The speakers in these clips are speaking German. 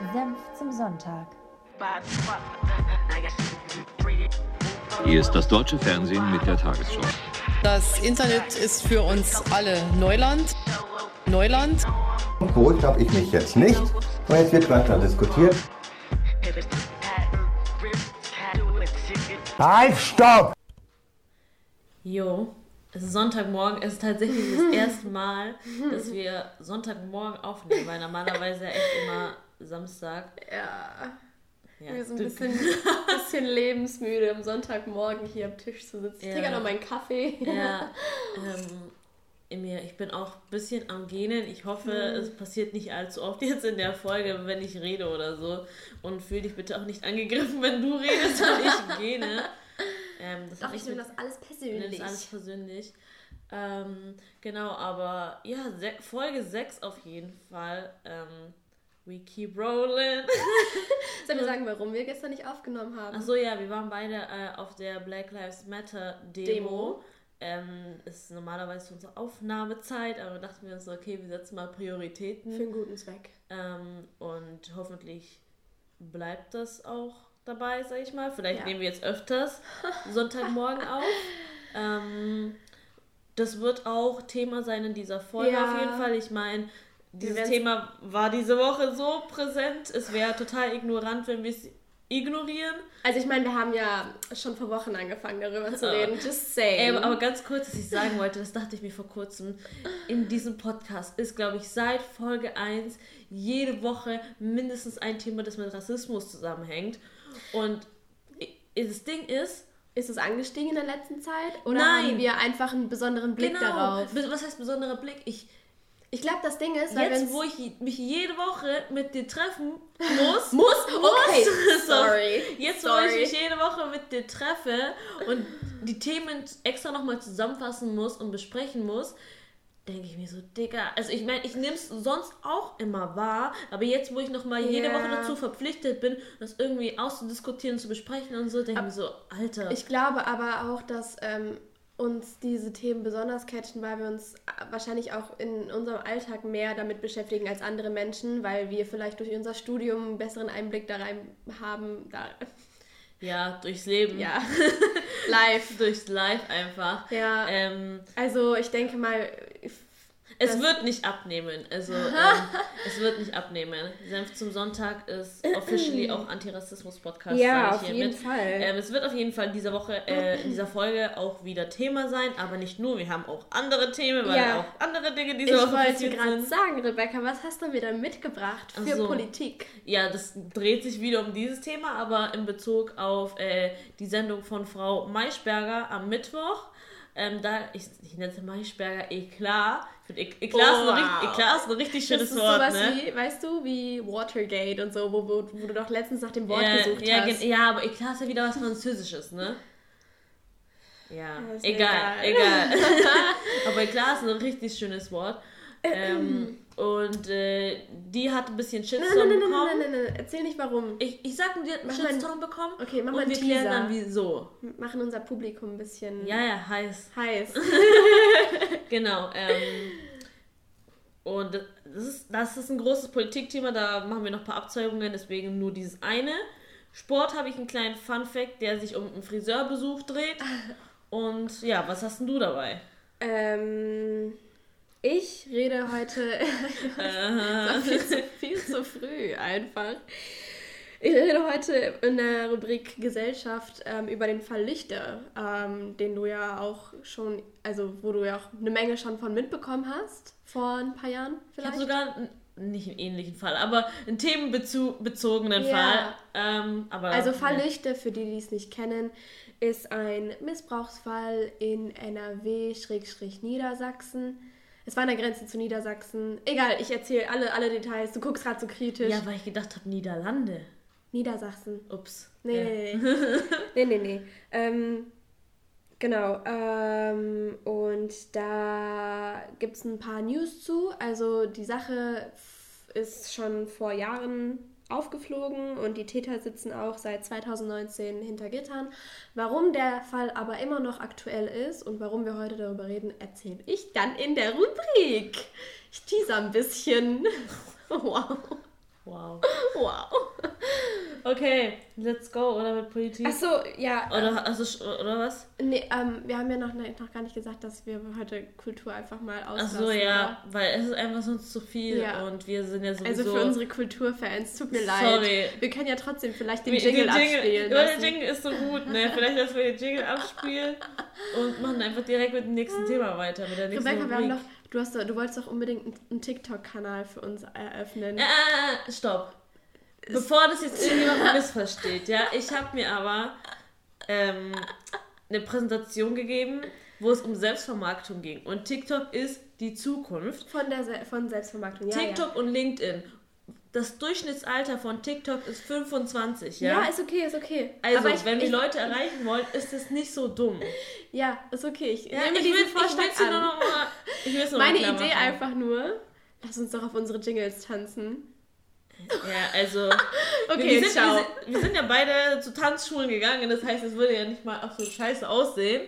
Senf zum Sonntag. Hier ist das deutsche Fernsehen mit der Tagesschau. Das Internet ist für uns alle Neuland. Neuland. Beruhigt habe ich mich jetzt nicht. Und jetzt wird weiter diskutiert. Halt, stopp! Jo, es ist Sonntagmorgen. Es ist tatsächlich das erste Mal, dass wir Sonntagmorgen aufnehmen, weil normalerweise echt immer Samstag. Ja. Ja, Wir sind ein bisschen, bisschen lebensmüde, am Sonntagmorgen hier am Tisch zu sitzen. Ich Ja. trinke noch meinen Kaffee. Ja, ähm, Emir, ich bin auch ein bisschen am Gähnen. Ich hoffe, Mhm. es passiert nicht allzu oft jetzt in der Folge, wenn ich rede oder so. Und fühl dich bitte auch nicht angegriffen, wenn du redest und ich gähne. Ähm, das Doch, ich nehme das alles Ich persönlich. das alles persönlich. Ähm, genau, aber ja, Folge 6 auf jeden Fall. Ähm, we keep rolling. Soll ich sagen, warum wir gestern nicht aufgenommen haben? Achso, ja, wir waren beide äh, auf der Black Lives Matter Demo. Demo. Ähm, ist normalerweise unsere Aufnahmezeit, aber dachten wir uns, okay, wir setzen mal Prioritäten. Für einen guten Zweck. Ähm, und hoffentlich bleibt das auch dabei, sag ich mal. Vielleicht Ja. nehmen wir jetzt öfters Sonntagmorgen auf. Ähm, das wird auch Thema sein in dieser Folge Ja. auf jeden Fall. Ich meine, dieses Thema war diese Woche so präsent. Es wäre total ignorant, wenn wir es ignorieren. Also ich meine, wir haben ja schon vor Wochen angefangen, darüber zu reden. Just saying. Ey, aber, ganz kurz, was ich sagen wollte, das dachte ich mir vor kurzem. In diesem Podcast ist, glaube ich, seit Folge 1 jede Woche mindestens ein Thema, das mit Rassismus zusammenhängt. Und das Ding ist, ist es angestiegen in der letzten Zeit? Oder Nein. haben wir einfach einen besonderen Blick genau, darauf? was heißt besonderer Blick? Ich, Ich glaube, das Ding ist, weil jetzt, wo ich mich jede Woche mit dir treffen muss, Muss? Okay, So, sorry. Jetzt, wo sorry. ich mich jede Woche mit dir treffe und die Themen extra nochmal zusammenfassen muss und besprechen muss, denke ich mir so, Digga, also ich meine, ich nehme es sonst auch immer wahr, aber jetzt, wo ich nochmal jede Ja. Woche dazu verpflichtet bin, das irgendwie auszudiskutieren, zu besprechen und so, denke ich mir so, Alter. Ich glaube aber auch, dass ähm, uns diese Themen besonders catchen, weil wir uns äh, wahrscheinlich auch in unserem Alltag mehr damit beschäftigen als andere Menschen, weil wir vielleicht durch unser Studium einen besseren Einblick da rein haben. Da, ja, durchs Leben. ja, live. Durchs Live einfach. Ja, Ähm, also ich denke mal, Es Das- wird nicht abnehmen. Also, ähm, es wird nicht abnehmen. Senf zum Sonntag ist officially auch Antirassismus-Podcast. ja, auf ich jeden hiermit. Fall. Ähm, es wird auf jeden Fall in dieser Woche, äh, in dieser Folge auch wieder Thema sein, aber nicht nur. Wir haben auch andere Themen, weil Ja. auch andere Dinge diese ich Woche wollte passiert gerade sagen, Rebecca, was hast du mir da mitgebracht für Ach so. Politik? Ja, das dreht sich wieder um dieses Thema, aber in Bezug auf äh, die Sendung von Frau Maischberger am Mittwoch. Ähm, da, ich, ich nenne sie Maischberger Eklat. Ich finde, Ek- Eklat, ist ein Oh, richtig- wow. Eklat ist ein richtig Das schönes ist Wort, sowas ne? wie, weißt du, wie Watergate und so, wo, wo, wo du doch letztens nach dem Wort ja, gesucht ja, hast. ja, aber Eklat ist ja wieder was Französisches, ne? Ja, Ja, egal, mir egal. aber Eklat ist ein richtig schönes Wort. Ähm, und äh, die hat ein bisschen Shitstorm nein, nein, nein, bekommen. nein, nein, nein, erzähl nicht warum. Ich, ich sag nur, die hat einen Mach Shitstorm bekommen. Okay, mach mal und einen wir klären dann wieso. Machen unser Publikum ein bisschen Ja, ja, heiß. heiß. Genau. Ähm, und das ist, das ist ein großes Politikthema, da machen wir noch ein paar Abzeugungen, deswegen nur dieses eine. Sport habe ich einen kleinen Fun-Fact, der sich um einen Friseurbesuch dreht. Und ja, was hast denn du dabei? ähm, ich rede heute Äh, viel, zu, viel zu früh einfach. Ich rede heute in der Rubrik Gesellschaft ähm, über den Fall Lichter, ähm, den du ja auch schon, also wo du ja auch eine Menge schon von mitbekommen hast, vor ein paar Jahren ich vielleicht. habe sogar nicht einen ähnlichen Fall, aber einen themenbezogenen Ja. Fall. Ähm, Also Fall ja. Lichte, für die, die es nicht kennen, ist ein Missbrauchsfall in NRW-Niedersachsen. Es war an der Grenze zu Niedersachsen. Egal, ich erzähle alle, alle Details. Du guckst gerade so kritisch. Ja, weil ich gedacht habe, Niederlande. Niedersachsen. Ups. Nee, ja. nee, nee. nee, nee, nee. Ähm, genau. Ähm, und da gibt es ein paar News zu. Also die Sache ist schon vor Jahren aufgeflogen und die Täter sitzen auch seit 2019 hinter Gittern. Warum der Fall aber immer noch aktuell ist und warum wir heute darüber reden, erzähle ich dann in der Rubrik. Ich teaser ein bisschen. Wow. Wow. Wow. Okay, let's go, oder mit Politik? Achso, ja. Oder, also, oder was? Nee, ähm, wir haben ja noch, noch gar nicht gesagt, dass wir heute Kultur einfach mal Ach auslassen. so, ja, weil es ist einfach sonst zu viel Ja. und wir sind ja oder? sowieso... Also für unsere Kulturfans, tut mir leid. Sorry. Wir können ja trotzdem vielleicht den Wie- Jingle, den abspielen Ja, der Jingle ist so gut, ne? Vielleicht lassen wir den Jingle abspielen und machen einfach direkt mit dem nächsten Thema weiter, mit der nächsten Rebecca, wir haben Rubrik. Du, hast, du wolltest doch unbedingt einen- TikTok-Kanal für uns eröffnen. Äh, äh, stopp. Bevor das jetzt irgendjemand missversteht, ja, ich habe mir aber ähm, eine Präsentation gegeben, wo es um Selbstvermarktung ging. Und TikTok ist die Zukunft. Von der Se von Selbstvermarktung, ja. TikTok und LinkedIn. Das Durchschnittsalter von TikTok ist 25, Ja, ja? ja ist okay, ist okay. also, ich, wenn wir ich, Leute erreichen wollen, ist das nicht so dumm. Ja, ist okay. Ich Ja, nehme ich diesen will, ich Vorschlag will's nur an. noch mal, Meine Idee machen. einfach nur, lass uns doch auf unsere Jingles tanzen. Ja, also. Okay, wir, sind, ciao. wir, sind, wir sind ja beide zu Tanzschulen gegangen, das heißt, es würde ja nicht mal absolut scheiße aussehen.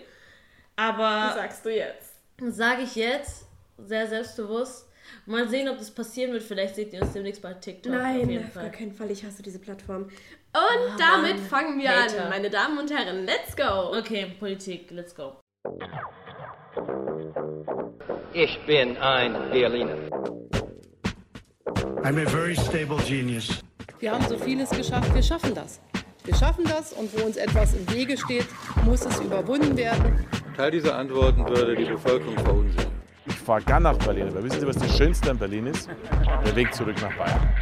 Was Aber sagst du jetzt? sage ich jetzt, sehr selbstbewusst. Mal sehen, ob das passieren wird. Vielleicht seht ihr uns demnächst bei TikTok. auf Nein, jeden auf gar Fall. keinen Fall. Ich hasse diese Plattform. Und Ah, damit Mann. fangen wir Hater. an, meine Damen und Herren. Let's go! Okay, Politik, let's go. Ich bin ein Berliner. I'm a very stable genius. Wir haben so vieles geschafft, wir schaffen das. Wir schaffen das und wo uns etwas im Wege steht, muss es überwunden werden. Teil dieser Antworten würde die Bevölkerung verunsichern. Ich fahre gern nach Berlin, aber wissen Sie, was das Schönste an Berlin ist? Der Weg zurück nach Bayern.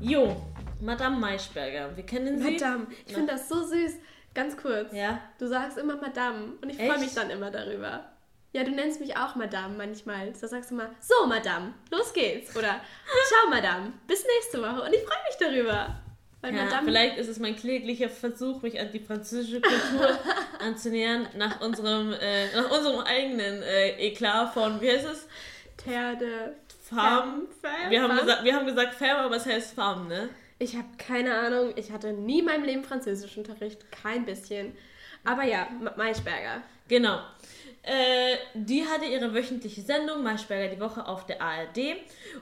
Jo, Madame Maischberger. Wir kennen sie. Madame, ich finde das so süß. Ganz kurz. Ja. Du sagst immer Madame und ich freue mich dann immer darüber. Ja, du nennst mich auch Madame manchmal. Da sagst du mal, so Madame, los geht's. Oder ciao Madame, bis nächste Woche. Und ich freue mich darüber. Weil Ja, Madame vielleicht ist es mein kläglicher Versuch, mich an die französische Kultur anzunähern, nach unserem, äh, nach unserem eigenen äh, Eklat von, wie heißt es? Terre de Farm. Femme. Wir haben, Femme. gesagt, wir haben gesagt Farm, aber es heißt Farm, ne? Ich habe keine Ahnung. Ich hatte nie in meinem Leben Französischunterricht. Kein bisschen. Aber ja, Ma- Maischberger. Genau. Äh, die hatte ihre wöchentliche Sendung, Maischberger die Woche, auf der ARD.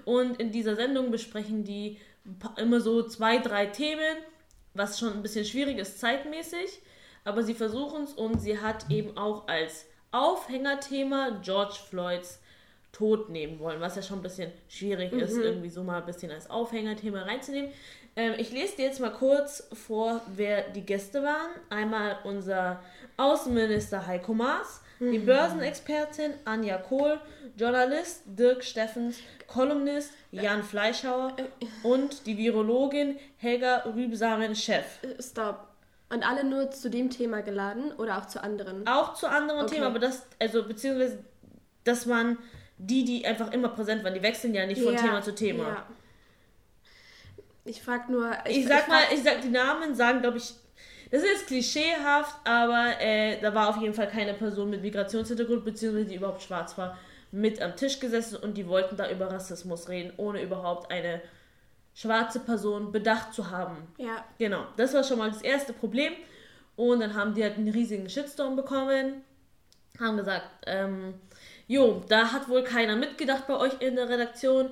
Und in dieser Sendung besprechen die immer so zwei, drei Themen, was schon ein bisschen schwierig ist zeitmäßig. Aber sie versuchen es und sie hat eben auch als Aufhängerthema George Floyds Tod nehmen wollen, was ja schon ein bisschen schwierig ist, irgendwie so mal ein bisschen als Aufhängerthema reinzunehmen. Ähm, ich lese dir jetzt mal kurz vor, wer die Gäste waren. Einmal unser Außenminister Heiko Maas, die Börsenexpertin Anja Kohl, Journalist Dirk Steffens, Kolumnist Jan Fleischhauer und die Virologin Helga Rübsamen-Chef. Stop. Und alle nur zu dem Thema geladen oder auch zu anderen? Auch zu anderen Okay. Themen, aber das, also beziehungsweise, dass man die, die einfach immer präsent waren, die wechseln ja nicht von Ja, Thema zu Thema. Ja. Ich frag nur. Ich, sag mal, frag- ich sag, die Namen sagen, glaube ich, das ist klischeehaft, aber äh, da war auf jeden Fall keine Person mit Migrationshintergrund, beziehungsweise die überhaupt schwarz war, mit am Tisch gesessen und die wollten da über Rassismus reden, ohne überhaupt eine schwarze Person bedacht zu haben. Ja. Genau, das war schon mal das erste Problem. Und dann haben die halt einen riesigen Shitstorm bekommen. Haben gesagt, ähm, jo, da hat wohl keiner mitgedacht bei euch in der Redaktion.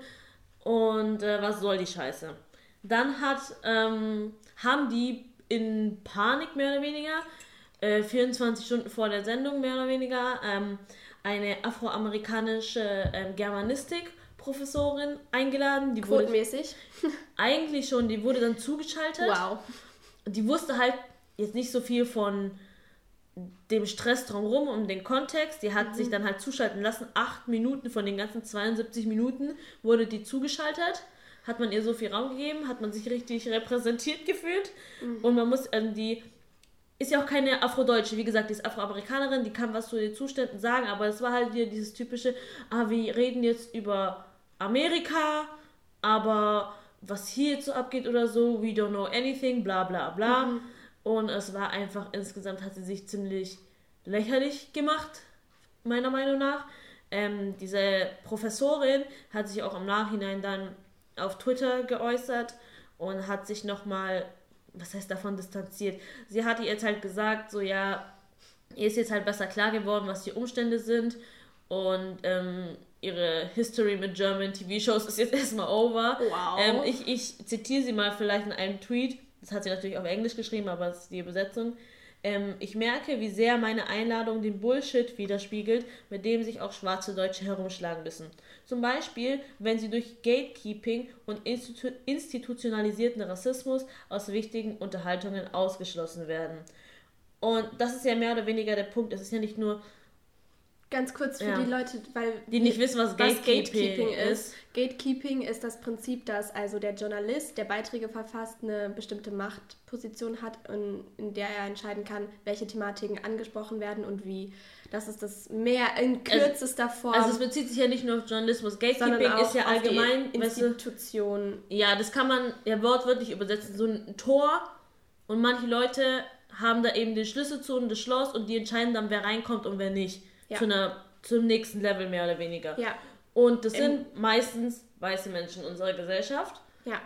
Und äh, was soll die Scheiße? Dann hat, ähm, haben die in Panik mehr oder weniger, äh, 24 Stunden vor der Sendung mehr oder weniger, ähm, eine afroamerikanische ähm, Germanistik-Professorin eingeladen. Die wurde Quotenmäßig. eigentlich schon, die wurde dann zugeschaltet. Wow. Die wusste halt jetzt nicht so viel von dem Stress drumherum und den Kontext. Die hat sich dann halt zuschalten lassen. Acht Minuten von den ganzen 72 Minuten wurde die zugeschaltet. Hat man ihr so viel Raum gegeben, hat man sich richtig repräsentiert gefühlt. Und man muss, ähm, die ist ja auch keine Afrodeutsche, wie gesagt, die ist Afroamerikanerin, die kann was zu den Zuständen sagen, aber es war halt wieder dieses typische, ah, wir reden jetzt über Amerika, aber was hier jetzt so abgeht oder so, we don't know anything, bla bla bla. Und es war einfach, insgesamt hat sie sich ziemlich lächerlich gemacht, meiner Meinung nach. Ähm, diese Professorin hat sich auch im Nachhinein dann auf Twitter geäußert und hat sich nochmal, was heißt davon distanziert? Sie hatte jetzt halt gesagt, so ja, ihr ist jetzt halt besser klar geworden, was die Umstände sind und ähm, ihre History mit German TV-Shows ist jetzt erstmal over. Wow. Ähm, ich, ich zitiere sie mal vielleicht in einem Tweet. Das hat sie natürlich auf Englisch geschrieben, aber das ist die Übersetzung. Ähm, ich merke, wie sehr meine Einladung den Bullshit widerspiegelt, mit dem sich auch schwarze Deutsche herumschlagen müssen. Zum Beispiel, wenn sie durch Gatekeeping und institu institutionalisierten Rassismus aus wichtigen Unterhaltungen ausgeschlossen werden. Und das ist ja mehr oder weniger der Punkt. Es ist ja nicht nur Ganz kurz für Ja. die Leute, weil Die nicht wissen, was Gatekeeping ist. Gatekeeping ist das Prinzip, dass also der Journalist, der Beiträge verfasst, eine bestimmte Machtposition hat, in, in der er entscheiden kann, welche Thematiken angesprochen werden und wie. Das ist das mehr in kürzester Form. Also es bezieht sich ja nicht nur auf Journalismus. Gatekeeping ist ja allgemein, die weißt du, Institution. ja, das kann man ja wortwörtlich übersetzen, so ein Tor und manche Leute haben da eben den Schlüssel zu und das Schloss und die entscheiden dann, wer reinkommt und wer nicht. Ja. Zu einer, zum nächsten Level mehr oder weniger. Ja, Und das Im- sind meistens weiße Menschen unserer Gesellschaft. ja,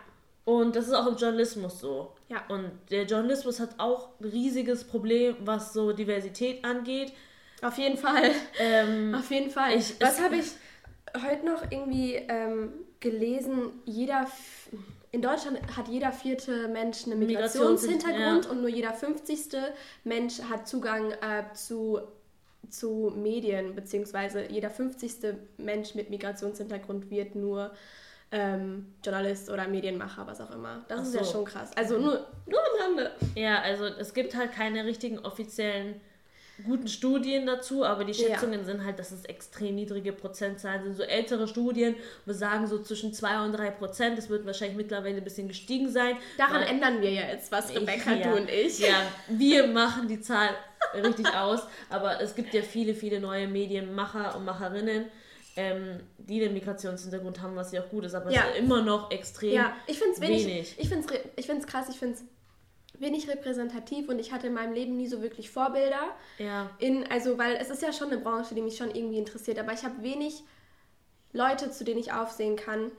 Und das ist auch im Journalismus so. Ja. Und der Journalismus hat auch ein riesiges Problem, was so Diversität angeht. auf jeden Fall. Ähm, Auf jeden Fall. Ich- Was habe ich heute noch irgendwie ähm, gelesen? Jeder in Deutschland hat jeder vierte Mensch einen Migrations- Migrationshintergrund ja. und nur jeder fünfzigste Mensch hat Zugang äh, zu, zu Medien, beziehungsweise jeder fünfzigste Mensch mit Migrationshintergrund wird nur ähm, Journalist oder Medienmacher, was auch immer. Das Ach ist ja so. schon krass. Also nur, nur am Rande. Ja, also es gibt halt keine richtigen offiziellen guten Studien dazu, aber die Ja. Schätzungen sind halt, dass es extrem niedrige Prozentzahlen sind. So ältere Studien besagen so zwischen 2 und 3 Prozent. Das wird wahrscheinlich mittlerweile ein bisschen gestiegen sein. Daran ändern wir ja jetzt was, Rebecca, ja, du und ich. Ja, wir machen die Zahl richtig aus, aber es gibt ja viele, viele neue Medienmacher und Macherinnen, ähm, die den Migrationshintergrund haben, was ja auch gut ist, aber Ja. es ist immer noch extrem Ja, ich finde es wenig. wenig. Ich finde es ich find's krass, ich finde es wenig repräsentativ und ich hatte in meinem Leben nie so wirklich Vorbilder. Ja. In, also, weil es ist ja schon eine Branche, die mich schon irgendwie interessiert, aber ich habe wenig Leute, zu denen ich aufsehen kann,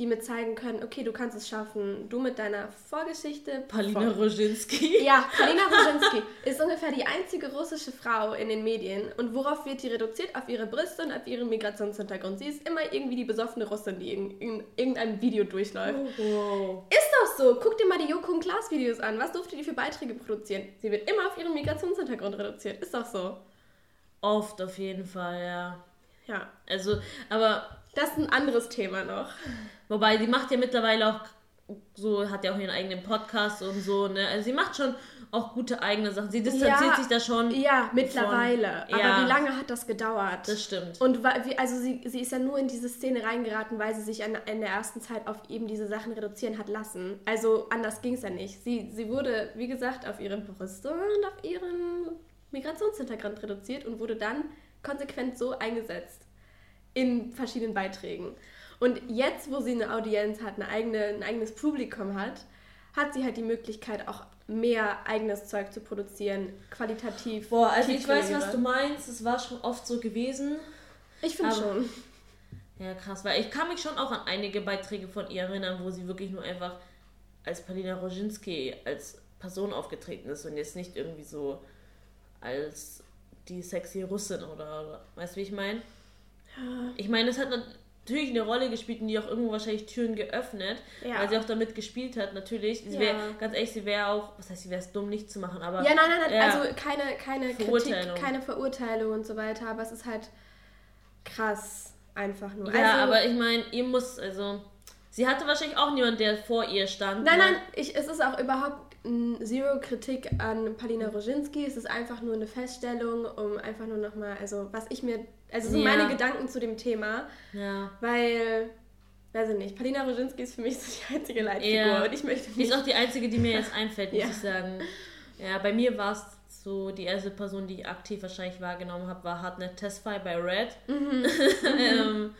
die mir zeigen können, okay, du kannst es schaffen. Du mit deiner Vorgeschichte. Palina Vor- Roginski. ja, Palina Roginski ist ungefähr die einzige russische Frau in den Medien. Und worauf wird die reduziert? Auf ihre Brüste und auf ihren Migrationshintergrund. Sie ist immer irgendwie die besoffene Russin, die in, in irgendeinem Video durchläuft. Wow. Ist doch so. Guck dir mal die Joko und Klaas Videos an. Was durfte die für Beiträge produzieren? Sie wird immer auf ihren Migrationshintergrund reduziert. Ist doch so. Oft auf jeden Fall, ja. Ja. Also, aber Das ist ein anderes Thema noch. wobei die macht ja mittlerweile auch so, hat ja auch ihren eigenen Podcast und so, ne? Also sie macht schon auch gute eigene Sachen. Sie distanziert Ja, sich da schon. Ja, mittlerweile. Von- Aber ja. wie lange hat das gedauert? Das stimmt. Und also sie, sie ist ja nur in diese Szene reingeraten, weil sie sich an, in der ersten Zeit auf eben diese Sachen reduzieren hat lassen. Also anders ging es ja nicht. Sie, sie wurde, wie gesagt, auf ihre Brüste und auf ihren Migrationshintergrund reduziert und wurde dann konsequent so eingesetzt in verschiedenen Beiträgen. Und jetzt, wo sie eine Audienz hat, eine eigene, ein eigenes Publikum hat, hat sie halt die Möglichkeit, auch mehr eigenes Zeug zu produzieren, qualitativ. Boah, also ich weiß, was du meinst. Es war schon oft so gewesen. Ich finde schon. Ja, krass, weil ich kann mich schon auch an einige Beiträge von ihr erinnern, wo sie wirklich nur einfach als Palina Roginski als Person aufgetreten ist und jetzt nicht irgendwie so als die sexy Russin oder, oder weißt du, wie ich meine? Ich meine, es hat natürlich eine Rolle gespielt und die auch irgendwo wahrscheinlich Türen geöffnet, Ja. weil sie auch damit gespielt hat, natürlich. Sie Ja. wär, ganz ehrlich, sie wäre auch, was heißt, sie wäre es dumm, nicht zu machen, aber. Ja, nein, nein, nein. Also keine, keine Verurteilung. Kritik, keine Verurteilung und so weiter, aber es ist halt krass einfach nur. Ja, also, aber ich meine, ihr muss, also. Sie hatte wahrscheinlich auch niemand, der vor ihr stand. Nein, ne? nein, ich, es ist auch überhaupt zero Kritik an Palina Roginski. Es ist einfach nur eine Feststellung, um einfach nur nochmal, also was ich mir, also so Ja. meine Gedanken zu dem Thema, Ja. weil, weiß ich nicht, Palina Roginski ist für mich so die einzige Leitfigur Ja. und ich möchte Die nicht... ist auch die einzige, die mir jetzt einfällt, muss ich sagen. Ja, bei mir war es so, die erste Person, die ich aktiv wahrscheinlich wahrgenommen habe, war Hartnett Tesfaye bei Red. Mhm. ähm,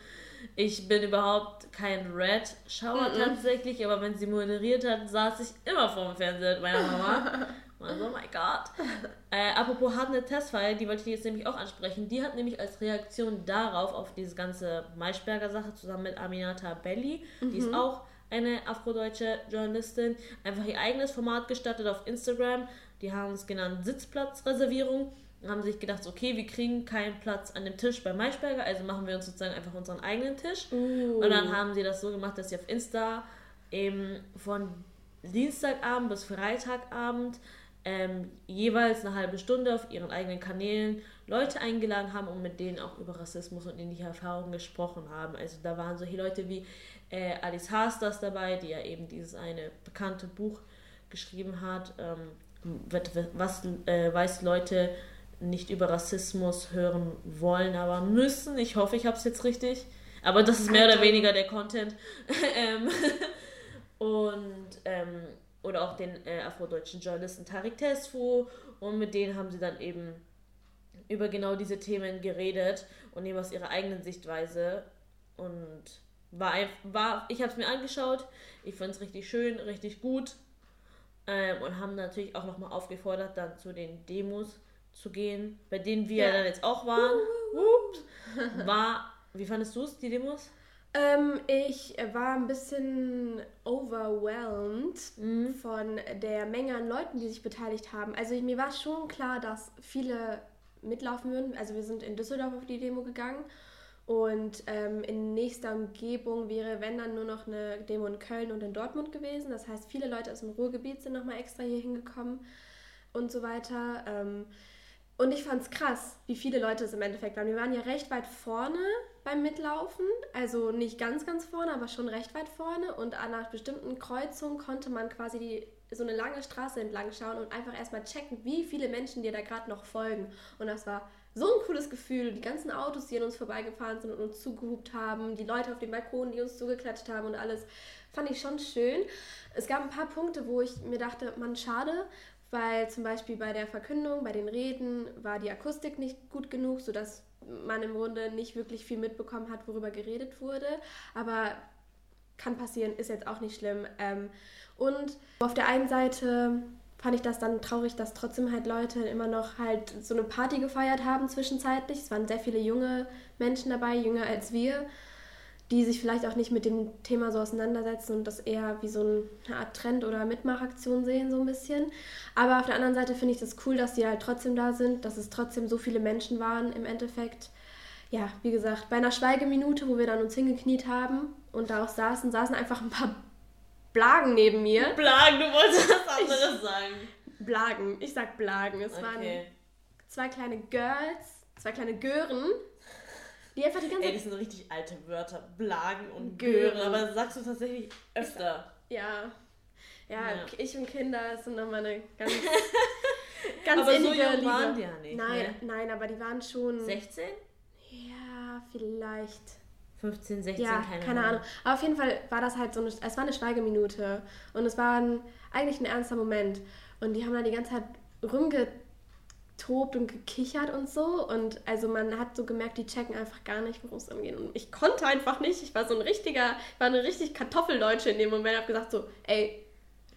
ich bin überhaupt kein Red-Schauer Mhm. tatsächlich, aber wenn sie moderiert hat, saß ich immer vorm Fernseher mit meiner Mama. Also, oh mein Gott. Äh, apropos Hartnett Tesfaye, die wollte ich jetzt nämlich auch ansprechen. Die hat nämlich als Reaktion darauf, auf diese ganze Maischberger-Sache, zusammen mit Aminata Belli, die ist auch eine afrodeutsche Journalistin, einfach ihr eigenes Format gestartet auf Instagram. Die haben es genannt Sitzplatzreservierung. haben sich gedacht, okay, wir kriegen keinen Platz an dem Tisch bei Maischberger, also machen wir uns sozusagen einfach unseren eigenen Tisch. Uh. Und dann haben sie das so gemacht, dass sie auf Insta eben von Dienstagabend bis Freitagabend ähm, jeweils eine halbe Stunde auf ihren eigenen Kanälen Leute eingeladen haben und mit denen auch über Rassismus und ähnliche Erfahrungen gesprochen haben. Also da waren solche Leute wie äh, Alice Hasters dabei, die ja eben dieses eine bekannte Buch geschrieben hat, ähm, was äh, weiß Leute nicht über Rassismus hören wollen, aber müssen. Ich hoffe, ich habe es jetzt richtig. Aber das ist mehr oder weniger der Content. ähm, und ähm, oder auch den äh, afrodeutschen Journalisten Tarik Tesfu und mit denen haben sie dann eben über genau diese Themen geredet und eben aus ihrer eigenen Sichtweise und war, war ich habe es mir angeschaut, ich fand es richtig schön, richtig gut ähm, und haben natürlich auch nochmal aufgefordert, dann zu den Demos zu gehen, bei denen wir ja. dann jetzt auch waren. War, wie fandest du es, die Demos? Ähm, ich war ein bisschen overwhelmed mhm. von der Menge an Leuten, die sich beteiligt haben. Also mir war schon klar, dass viele mitlaufen würden. Also wir sind in Düsseldorf auf die Demo gegangen und ähm, in nächster Umgebung wäre, wenn dann nur noch eine Demo in Köln und in Dortmund gewesen. Das heißt, viele Leute aus dem Ruhrgebiet sind nochmal extra hier hingekommen und so weiter. Ähm, und ich fand es krass, wie viele Leute es im Endeffekt waren. Wir waren ja recht weit vorne beim Mitlaufen. Also nicht ganz, ganz vorne, aber schon recht weit vorne. Und an einer bestimmten Kreuzung konnte man quasi die, so eine lange Straße entlang schauen und einfach erstmal checken, wie viele Menschen dir da gerade noch folgen. Und das war so ein cooles Gefühl. Die ganzen Autos, die an uns vorbeigefahren sind und uns zugehupt haben, die Leute auf den Balkonen, die uns zugeklatscht haben und alles, fand ich schon schön. Es gab ein paar Punkte, wo ich mir dachte, man, schade, weil zum Beispiel bei der Verkündung, bei den Reden war die Akustik nicht gut genug, sodass man im Grunde nicht wirklich viel mitbekommen hat, worüber geredet wurde. Aber kann passieren, ist jetzt auch nicht schlimm. Ähm, und auf der einen Seite fand ich das dann traurig, dass trotzdem halt Leute immer noch halt so eine Party gefeiert haben zwischenzeitlich. Es waren sehr viele junge Menschen dabei, jünger als wir die sich vielleicht auch nicht mit dem Thema so auseinandersetzen und das eher wie so eine Art Trend oder Mitmachaktion sehen, so ein bisschen. Aber auf der anderen Seite finde ich das cool, dass die halt trotzdem da sind, dass es trotzdem so viele Menschen waren im Endeffekt. Ja, wie gesagt, bei einer Schweigeminute, wo wir dann uns hingekniet haben und da auch saßen, saßen einfach ein paar Blagen neben mir. Blagen, du wolltest was anderes ich, sagen. Blagen, ich sag Blagen. Es okay. waren zwei kleine Girls, zwei kleine Gören die einfach die ganze Ey, das sind richtig alte Wörter. Blagen und Gören. Gören. Aber sagst du tatsächlich öfter. Ja. Ja, ja. ich und Kinder sind nochmal eine ganz, ganz aber so jung Liebe. waren die ja nicht. Nein, ne? nein, aber die waren schon. 16? Ja, vielleicht. 15, 16, ja, keine, keine Ahnung. Ahnung. Aber auf jeden Fall war das halt so eine, es war eine Schweigeminute und es war ein, eigentlich ein ernster Moment. Und die haben da die ganze Zeit rumgezogen getobt und gekichert und so. Und also man hat so gemerkt, die checken einfach gar nicht, worum es angeht. Und ich konnte einfach nicht. Ich war so ein richtiger, ich war eine richtig Kartoffeldeutsche in dem Moment. Ich habe gesagt so, ey,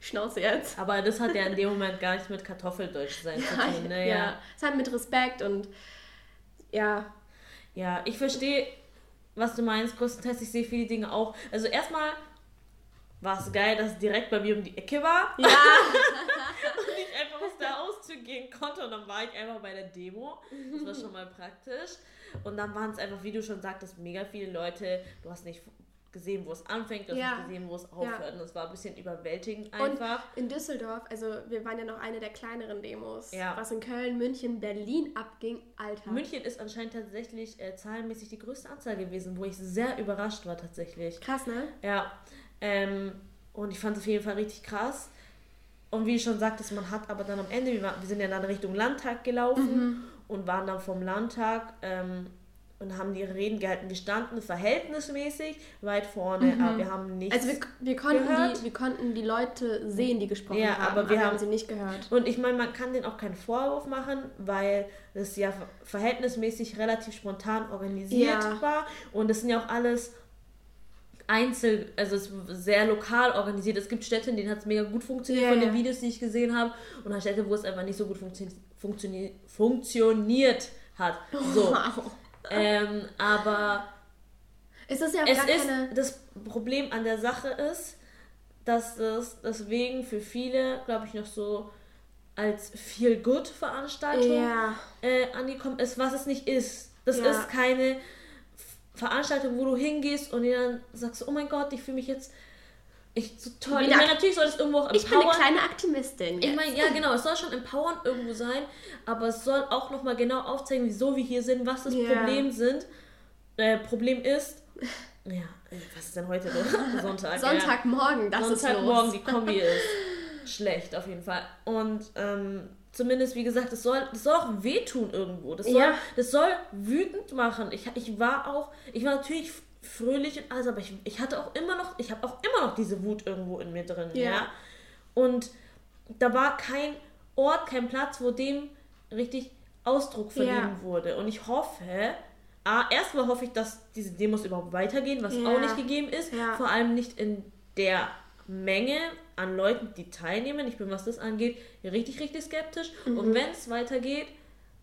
Schnauze jetzt. Aber das hat ja in dem Moment gar nichts mit Kartoffeldeutsch sein zu tun. Ne? Ja. ja, es hat mit Respekt und ja. Ja, ich verstehe, was du meinst. Größtenteils, ich sehe viele Dinge auch. Also erstmal war es geil, dass es direkt bei mir um die Ecke war. Ja. und ich einfach Haustür gehen konnte und dann war ich einfach bei der Demo. Das war schon mal praktisch. Und dann waren es einfach, wie du schon sagtest, mega viele Leute. Du hast nicht gesehen, wo es anfängt, du hast ja. nicht gesehen, wo es aufhört. Ja. Und es war ein bisschen überwältigend einfach. Und in Düsseldorf, also wir waren ja noch eine der kleineren Demos, ja. was in Köln, München, Berlin abging, Alter. München ist anscheinend tatsächlich äh, zahlenmäßig die größte Anzahl gewesen, wo ich sehr überrascht war tatsächlich. Krass, ne? Ja. Ähm, und ich fand es auf jeden Fall richtig krass. Und wie ich schon sagte, man hat aber dann am Ende, wir, wir sind ja dann Richtung Landtag gelaufen mhm. und waren dann vom Landtag ähm, und haben die Reden gehalten. Wir standen verhältnismäßig weit vorne, mhm. aber wir haben nichts Also wir, wir, konnten gehört. Die, wir konnten die Leute sehen, die gesprochen ja, haben, aber wir aber haben sie nicht gehört. Und ich meine, man kann denen auch keinen Vorwurf machen, weil das ja verhältnismäßig relativ spontan organisiert ja. war. Und das sind ja auch alles einzel, also es ist sehr lokal organisiert. Es gibt Städte, in denen hat es mega gut funktioniert yeah, von den Videos, die ich gesehen habe, und dann Städte, wo es einfach nicht so gut funktio funktio funktioniert hat. So. Wow. Ähm, aber ist das ja es ist, das Problem an der Sache ist, dass es deswegen für viele, glaube ich, noch so als Feel-Good-Veranstaltung Ja. äh, angekommen ist, was es nicht ist. Das Ja. ist keine Veranstaltung, wo du hingehst und dir dann sagst, oh mein Gott, ich fühle mich jetzt ich so toll. Ich eine meine, natürlich soll es irgendwo auch Ich bin eine empowern. kleine Aktivistin. Ich jetzt. meine, ja genau, es soll schon empowern irgendwo sein, aber es soll auch nochmal genau aufzeigen, wieso wir hier sind, was das Ja. Problem sind, äh, Problem ist. Ja, äh, was ist denn heute los? Sonntag. Sonntagmorgen, das ja. ist Sonntagmorgen, los. die Kombi ist schlecht auf jeden Fall. Und ähm, zumindest, wie gesagt, das soll, das soll auch wehtun irgendwo. Das soll, Ja. das soll wütend machen. Ich, ich war auch, ich war natürlich fröhlich und alles, aber ich, ich hatte auch immer noch, ich habe auch immer noch diese Wut irgendwo in mir drin. Ja. ja? Und da war kein Ort, kein Platz, wo dem richtig Ausdruck verliehen Ja. wurde. Und ich hoffe, A, erstmal hoffe ich, dass diese Demos überhaupt weitergehen, was auch nicht gegeben ist. Vor allem nicht in der Menge an Leuten, die teilnehmen. Ich bin, was das angeht, richtig, richtig skeptisch. Mhm. Und wenn es weitergeht,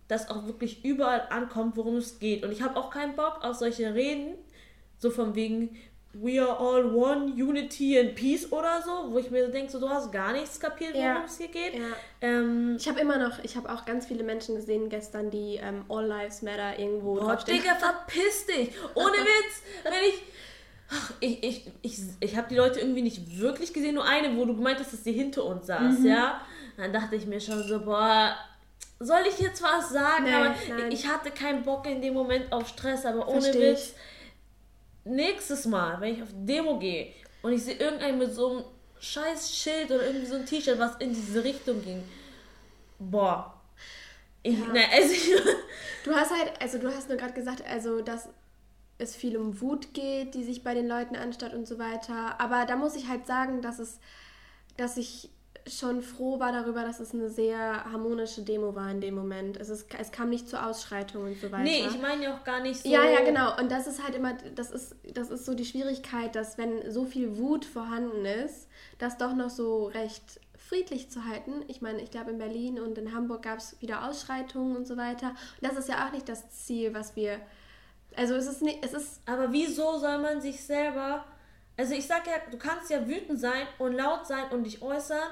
dass auch wirklich überall ankommt, worum es geht. Und ich habe auch keinen Bock auf solche Reden, so von wegen We are all one, unity and peace oder so, wo ich mir so denke, so, du hast gar nichts kapiert, worum Ja. es hier geht. Ja. Ähm, Ich habe immer noch, ich habe auch ganz viele Menschen gesehen gestern, die ähm, All Lives Matter irgendwo Boah, draufstehen. Digga, verpiss dich! Ohne Witz! Wenn ich. Ach, Ich, ich, ich, ich habe die Leute irgendwie nicht wirklich gesehen, nur eine, wo du gemeint hast, dass sie hinter uns saß, Mhm. ja? Dann dachte ich mir schon so, boah, soll ich jetzt was sagen? Nee, aber nein. ich hatte keinen Bock in dem Moment auf Stress, aber ohne Versteh. Witz. Nächstes Mal, wenn ich auf Demo gehe und ich sehe irgendeinen mit so einem scheiß Schild oder irgendwie so ein T-Shirt, was in diese Richtung ging, boah. Ich, Ja. ne, also Du hast halt, also du hast nur gerade gesagt, also dass es viel um Wut geht, die sich bei den Leuten anstatt und so weiter. Aber da muss ich halt sagen, dass es, dass ich schon froh war darüber, dass es eine sehr harmonische Demo war in dem Moment. Es, ist, es kam nicht zur Ausschreitung und so weiter. nee, ich meine ja auch gar nicht so. Ja, ja, genau. Und das ist halt immer, das ist, das ist so die Schwierigkeit, dass wenn so viel Wut vorhanden ist, das doch noch so recht friedlich zu halten. Ich meine, ich glaube in Berlin und in Hamburg gab es wieder Ausschreitungen und so weiter. Und das ist ja auch nicht das Ziel, was wir. Also es ist nicht, es ist. Aber wieso soll man sich selber. Also ich sag ja, du kannst ja wütend sein und laut sein und dich äußern,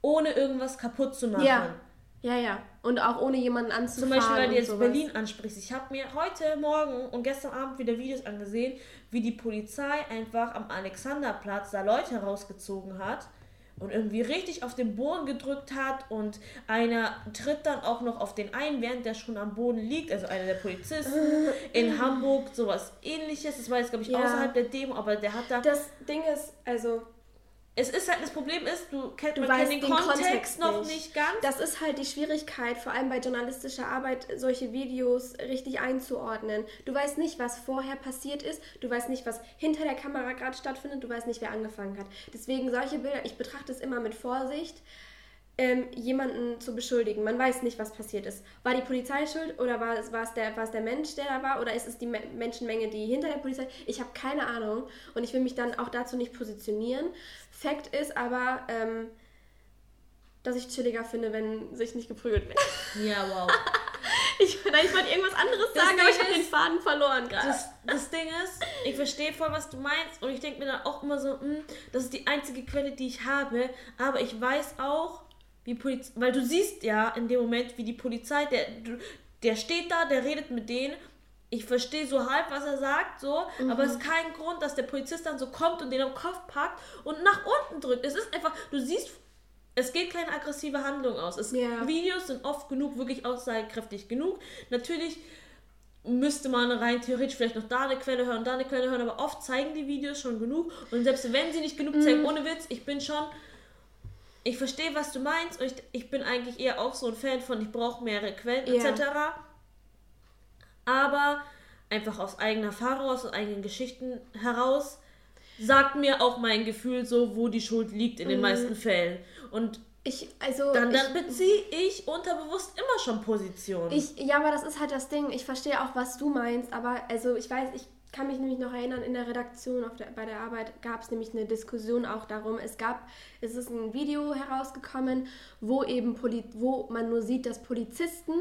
ohne irgendwas kaputt zu machen. Ja. Ja, ja. Und auch ohne jemanden Zum anzufahren. Beispiel, weil du jetzt sowas. Berlin ansprichst. Ich habe mir heute Morgen und gestern Abend wieder Videos angesehen, wie die Polizei einfach am Alexanderplatz da Leute rausgezogen hat und irgendwie richtig auf den Boden gedrückt hat und einer tritt dann auch noch auf den einen, während der schon am Boden liegt, also einer der Polizisten in Hamburg, sowas ähnliches. Das war jetzt, glaube ich, Ja. außerhalb der Demo, aber der hat da Das Ding ist, also es ist halt, das Problem ist, du, kennt, Du man weißt den, den Kontext, Kontext noch nicht. nicht ganz. Das ist halt die Schwierigkeit, vor allem bei journalistischer Arbeit, solche Videos richtig einzuordnen. Du weißt nicht, was vorher passiert ist, du weißt nicht, was hinter der Kamera gerade stattfindet, du weißt nicht, wer angefangen hat. Deswegen solche Bilder, ich betrachte es immer mit Vorsicht, ähm, jemanden zu beschuldigen. Man weiß nicht, was passiert ist. War die Polizei schuld oder war es, war es, der, war es der Mensch, der da war oder ist es die Me Menschenmenge, die hinter der Polizei... Ich habe keine Ahnung und ich will mich dann auch dazu nicht positionieren. Fakt ist aber... Ähm, dass ich chilliger finde, wenn sich nicht geprügelt wird. Ja, wow. Ich, ich wollte irgendwas anderes Das sagen, aber ich Ding habe den Faden verloren gerade. Das, das Ding ist, ich verstehe voll, was du meinst und ich denke mir dann auch immer so, hm, das ist die einzige Quelle, die ich habe, aber ich weiß auch, wie Polizei, weil du siehst ja in dem Moment, wie die Polizei, der, der steht da, der redet mit denen, ich verstehe so halb, was er sagt, so, aber es ist kein Grund, dass der Polizist dann so kommt und den am Kopf packt und nach unten drückt. Es ist einfach, du siehst, es geht keine aggressive Handlung aus. Es, Ja. Videos sind oft genug, wirklich aussagekräftig genug. Natürlich müsste man rein theoretisch vielleicht noch da eine Quelle hören, da eine Quelle hören, aber oft zeigen die Videos schon genug und selbst wenn sie nicht genug zeigen, ohne Witz, ich bin schon, ich verstehe, was du meinst und ich, ich bin eigentlich eher auch so ein Fan von, ich brauche mehrere Quellen Ja. etc., aber einfach aus eigener Erfahrung, aus eigenen Geschichten heraus, sagt mir auch mein Gefühl so, wo die Schuld liegt in den meisten Fällen und Ich, also, dann, ich, dann beziehe ich unterbewusst immer schon Position. ich, ja, aber das ist halt das Ding. Ich verstehe auch, was du meinst, aber also ich weiß, ich kann mich nämlich noch erinnern, in der Redaktion der, bei der Arbeit gab es nämlich eine Diskussion auch darum. Es gab, es ist ein Video herausgekommen, wo eben Poli wo man nur sieht, dass Polizisten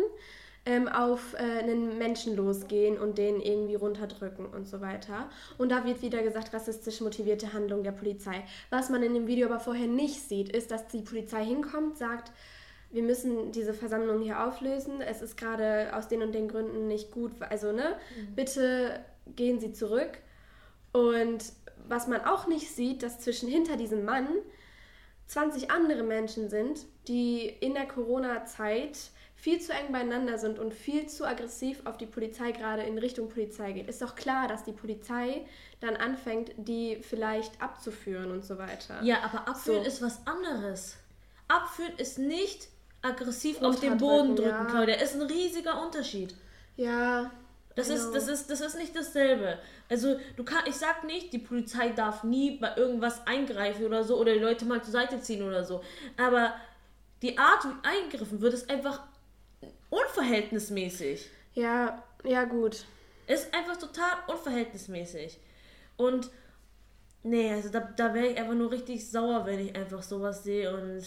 ähm, auf äh, einen Menschen losgehen und den irgendwie runterdrücken und so weiter. Und da wird wieder gesagt, rassistisch motivierte Handlung der Polizei. Was man in dem Video aber vorher nicht sieht, ist, dass die Polizei hinkommt, sagt, wir müssen diese Versammlung hier auflösen. Es ist gerade aus den und den Gründen nicht gut. Also, ne, bitte gehen Sie zurück. Und was man auch nicht sieht, dass zwischen hinter diesem Mann 20 andere Menschen sind, die in der Corona-Zeit viel zu eng beieinander sind und viel zu aggressiv auf die Polizei gerade in Richtung Polizei geht. Ist doch klar, dass die Polizei dann anfängt, die vielleicht abzuführen und so weiter. Ja, aber abführen So. ist was anderes. Abführen ist nicht aggressiv auf den Boden drücken, ja. Claudia. Ist ein riesiger Unterschied. Ja. Das ist, das, ist, das ist nicht dasselbe. Also, du kann, ich sag nicht, die Polizei darf nie bei irgendwas eingreifen oder so oder die Leute mal zur Seite ziehen oder so. Aber die Art, wie eingegriffen wird, ist einfach unverhältnismäßig. Ja, ja, gut. Ist einfach total unverhältnismäßig. Und nee, also da, da wäre ich einfach nur richtig sauer, wenn ich einfach sowas sehe und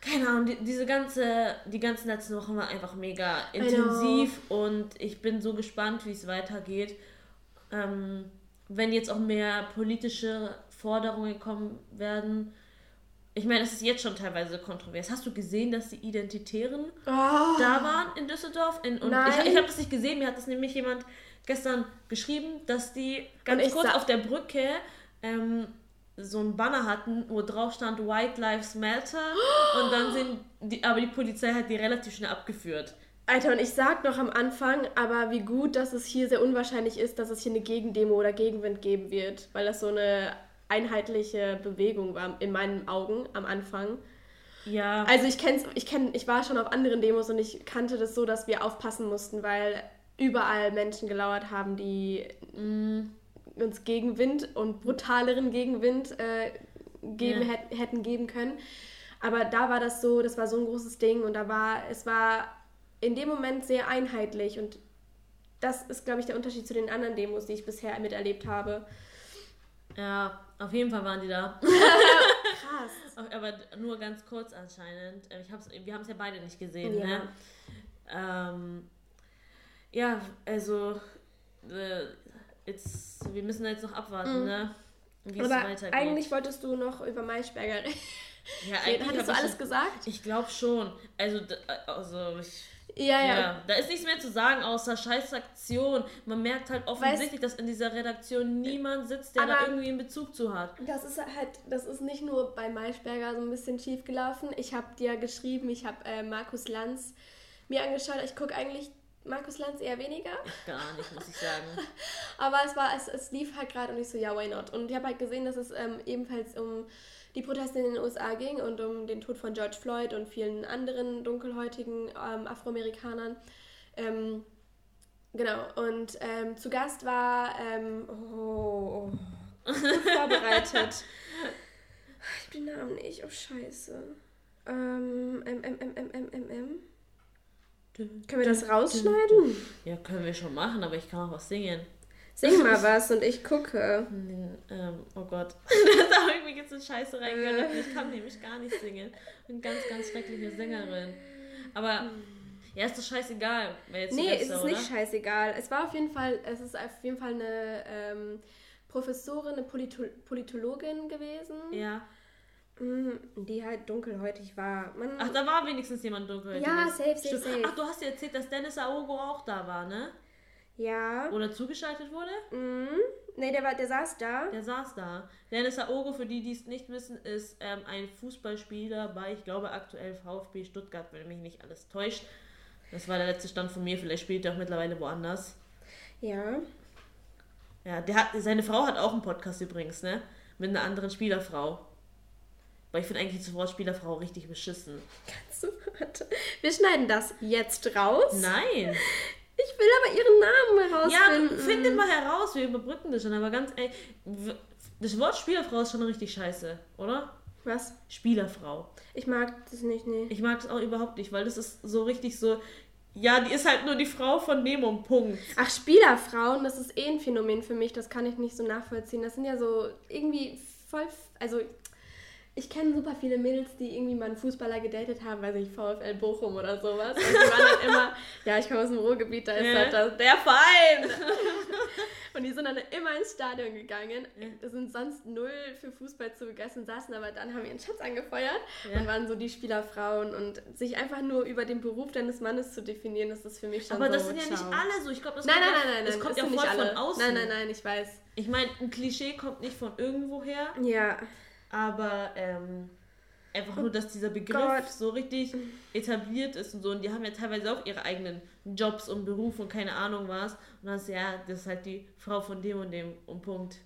keine Ahnung, die, diese ganze, die ganzen letzten Wochen war einfach mega intensiv und ich bin so gespannt, wie es weitergeht. Ähm, wenn jetzt auch mehr politische Forderungen kommen werden. Ich meine, das ist jetzt schon teilweise kontrovers. Hast du gesehen, dass die Identitären Oh, da waren in Düsseldorf. In, und Nein. ich, ich habe das nicht gesehen. Mir hat das nämlich jemand gestern geschrieben, dass die ganz kurz auf der Brücke ähm, so ein Banner hatten, wo drauf stand White Lives Matter. Und dann sind die, aber die Polizei hat die relativ schnell abgeführt. Alter, und ich sag noch am Anfang, aber wie gut, dass es hier sehr unwahrscheinlich ist, dass es hier eine Gegendemo oder Gegenwind geben wird, weil das so eine einheitliche Bewegung war in meinen Augen am Anfang. Ja. Also ich kenn's, ich kenn, ich war schon auf anderen Demos und ich kannte das so, dass wir aufpassen mussten, weil überall Menschen gelauert haben, die uns Gegenwind und brutaleren Gegenwind äh, geben, Ja. hätt, hätten geben können. Aber da war das so, das war so ein großes Ding und da war, es war in dem Moment sehr einheitlich und das ist, glaube ich, der Unterschied zu den anderen Demos, die ich bisher miterlebt habe. Ja, auf jeden Fall waren die da. Krass. Aber nur ganz kurz anscheinend. Äh, Ich hab's, wir haben es ja beide nicht gesehen, Ja. ne? Ähm, ja, also äh, jetzt, wir müssen jetzt noch abwarten, ne? Wie es Mhm. Weitergeht. eigentlich wolltest du noch über Maischberger reden. ja, Hattest hab du alles schon- gesagt? Ich glaube schon. Also, d- also ich, Ja, ja. ja. da ist nichts mehr zu sagen außer scheiß Aktion. Man merkt halt offensichtlich, dass in dieser Redaktion niemand sitzt, der da irgendwie einen Bezug zu hat. Das ist halt, das ist nicht nur bei Maischberger so ein bisschen schief gelaufen. Ich habe dir geschrieben, ich habe äh, Markus Lanz mir angeschaut. Ich gucke eigentlich Markus Lanz eher weniger. Gar nicht, muss ich sagen. Aber es war, es, es lief halt gerade und ich so, ja, why not? Und ich habe halt gesehen, dass es ähm, ebenfalls um die Proteste in den USA ging und um den Tod von George Floyd und vielen anderen dunkelhäutigen ähm, Afroamerikanern. Ähm, genau, und ähm, zu Gast war, oh, oh, gut vorbereitet. Ich den Namen nicht, oh scheiße. Ähm, M, M, M, M, M, M, M. Können wir das rausschneiden? Ja, können wir schon machen, aber ich kann auch was singen. Sing mal was und ich gucke. Ähm, oh Gott. da habe ich mich jetzt in Scheiße reingeritten. Ich kann nämlich gar nicht singen. Bin ganz, ganz schreckliche Sängerin. Aber ja, ist doch scheißegal, wer jetzt Nee, es ist oder? nicht scheißegal. Es war auf jeden Fall, es ist auf jeden Fall eine ähm, Professorin, eine Polito Politologin gewesen, Ja. Mm, die halt dunkelhäutig war. Man, Ach, da war wenigstens jemand dunkel. Ja, safe, safe, safe. Ach, du hast dir erzählt, dass Dennis Aogo auch da war, ne? ja. Oder zugeschaltet wurde? Mm, nee, der, war, der saß da. Der saß da. Dennis Aogo, für die, die es nicht wissen, ist ähm, ein Fußballspieler bei, ich glaube, aktuell VfB Stuttgart, wenn mich nicht alles täuscht. Das war der letzte Stand von mir. Vielleicht spielt er auch mittlerweile woanders. Ja. Ja, der hat, seine Frau hat auch einen Podcast übrigens, ne? Mit einer anderen Spielerfrau. Weil ich finde eigentlich das Wort Spielerfrau richtig beschissen. So, warte. Wir schneiden das jetzt raus. Nein! Ich will aber ihren Namen Ja, herausfinden. findet mal heraus, wir überbrücken das schon, aber ganz ehrlich, das Wort Spielerfrau ist schon richtig scheiße, oder? Was? Spielerfrau. Ich mag das nicht, nee. Ich mag das auch überhaupt nicht, weil das ist so richtig so, ja, die ist halt nur die Frau von Nemo, Punkt. Ach, Spielerfrauen, das ist eh ein Phänomen für mich, das kann ich nicht so nachvollziehen. Das sind ja so irgendwie voll, also ich kenne super viele Mädels, die irgendwie mal einen Fußballer gedatet haben, weiß ich, VfL Bochum oder sowas. Und die waren dann immer, ja, ich komme aus dem Ruhrgebiet, da ist Ja. halt das, der Verein. Und die sind dann immer ins Stadion gegangen. Das sind sonst null für Fußball zu begeistern, saßen aber dann, haben ihren Schatz angefeuert Ja. und waren so die Spielerfrauen. Und sich einfach nur über den Beruf deines Mannes zu definieren, das ist für mich schon Aber so, das sind ja nicht alle so. Ich glaube, das Nein, kommt nein, ja, nein, nein, das nein. kommt das ja voll nicht alle. von außen. Nein, nein, nein, ich weiß. Ich meine, ein Klischee kommt nicht von irgendwoher, Ja. Aber ähm, einfach nur, dass dieser Begriff Gott. so richtig etabliert ist und so. Und die haben ja teilweise auch ihre eigenen Jobs und Berufe und keine Ahnung was. Und dann ist ja, das ist halt die Frau von dem und dem und Punkt.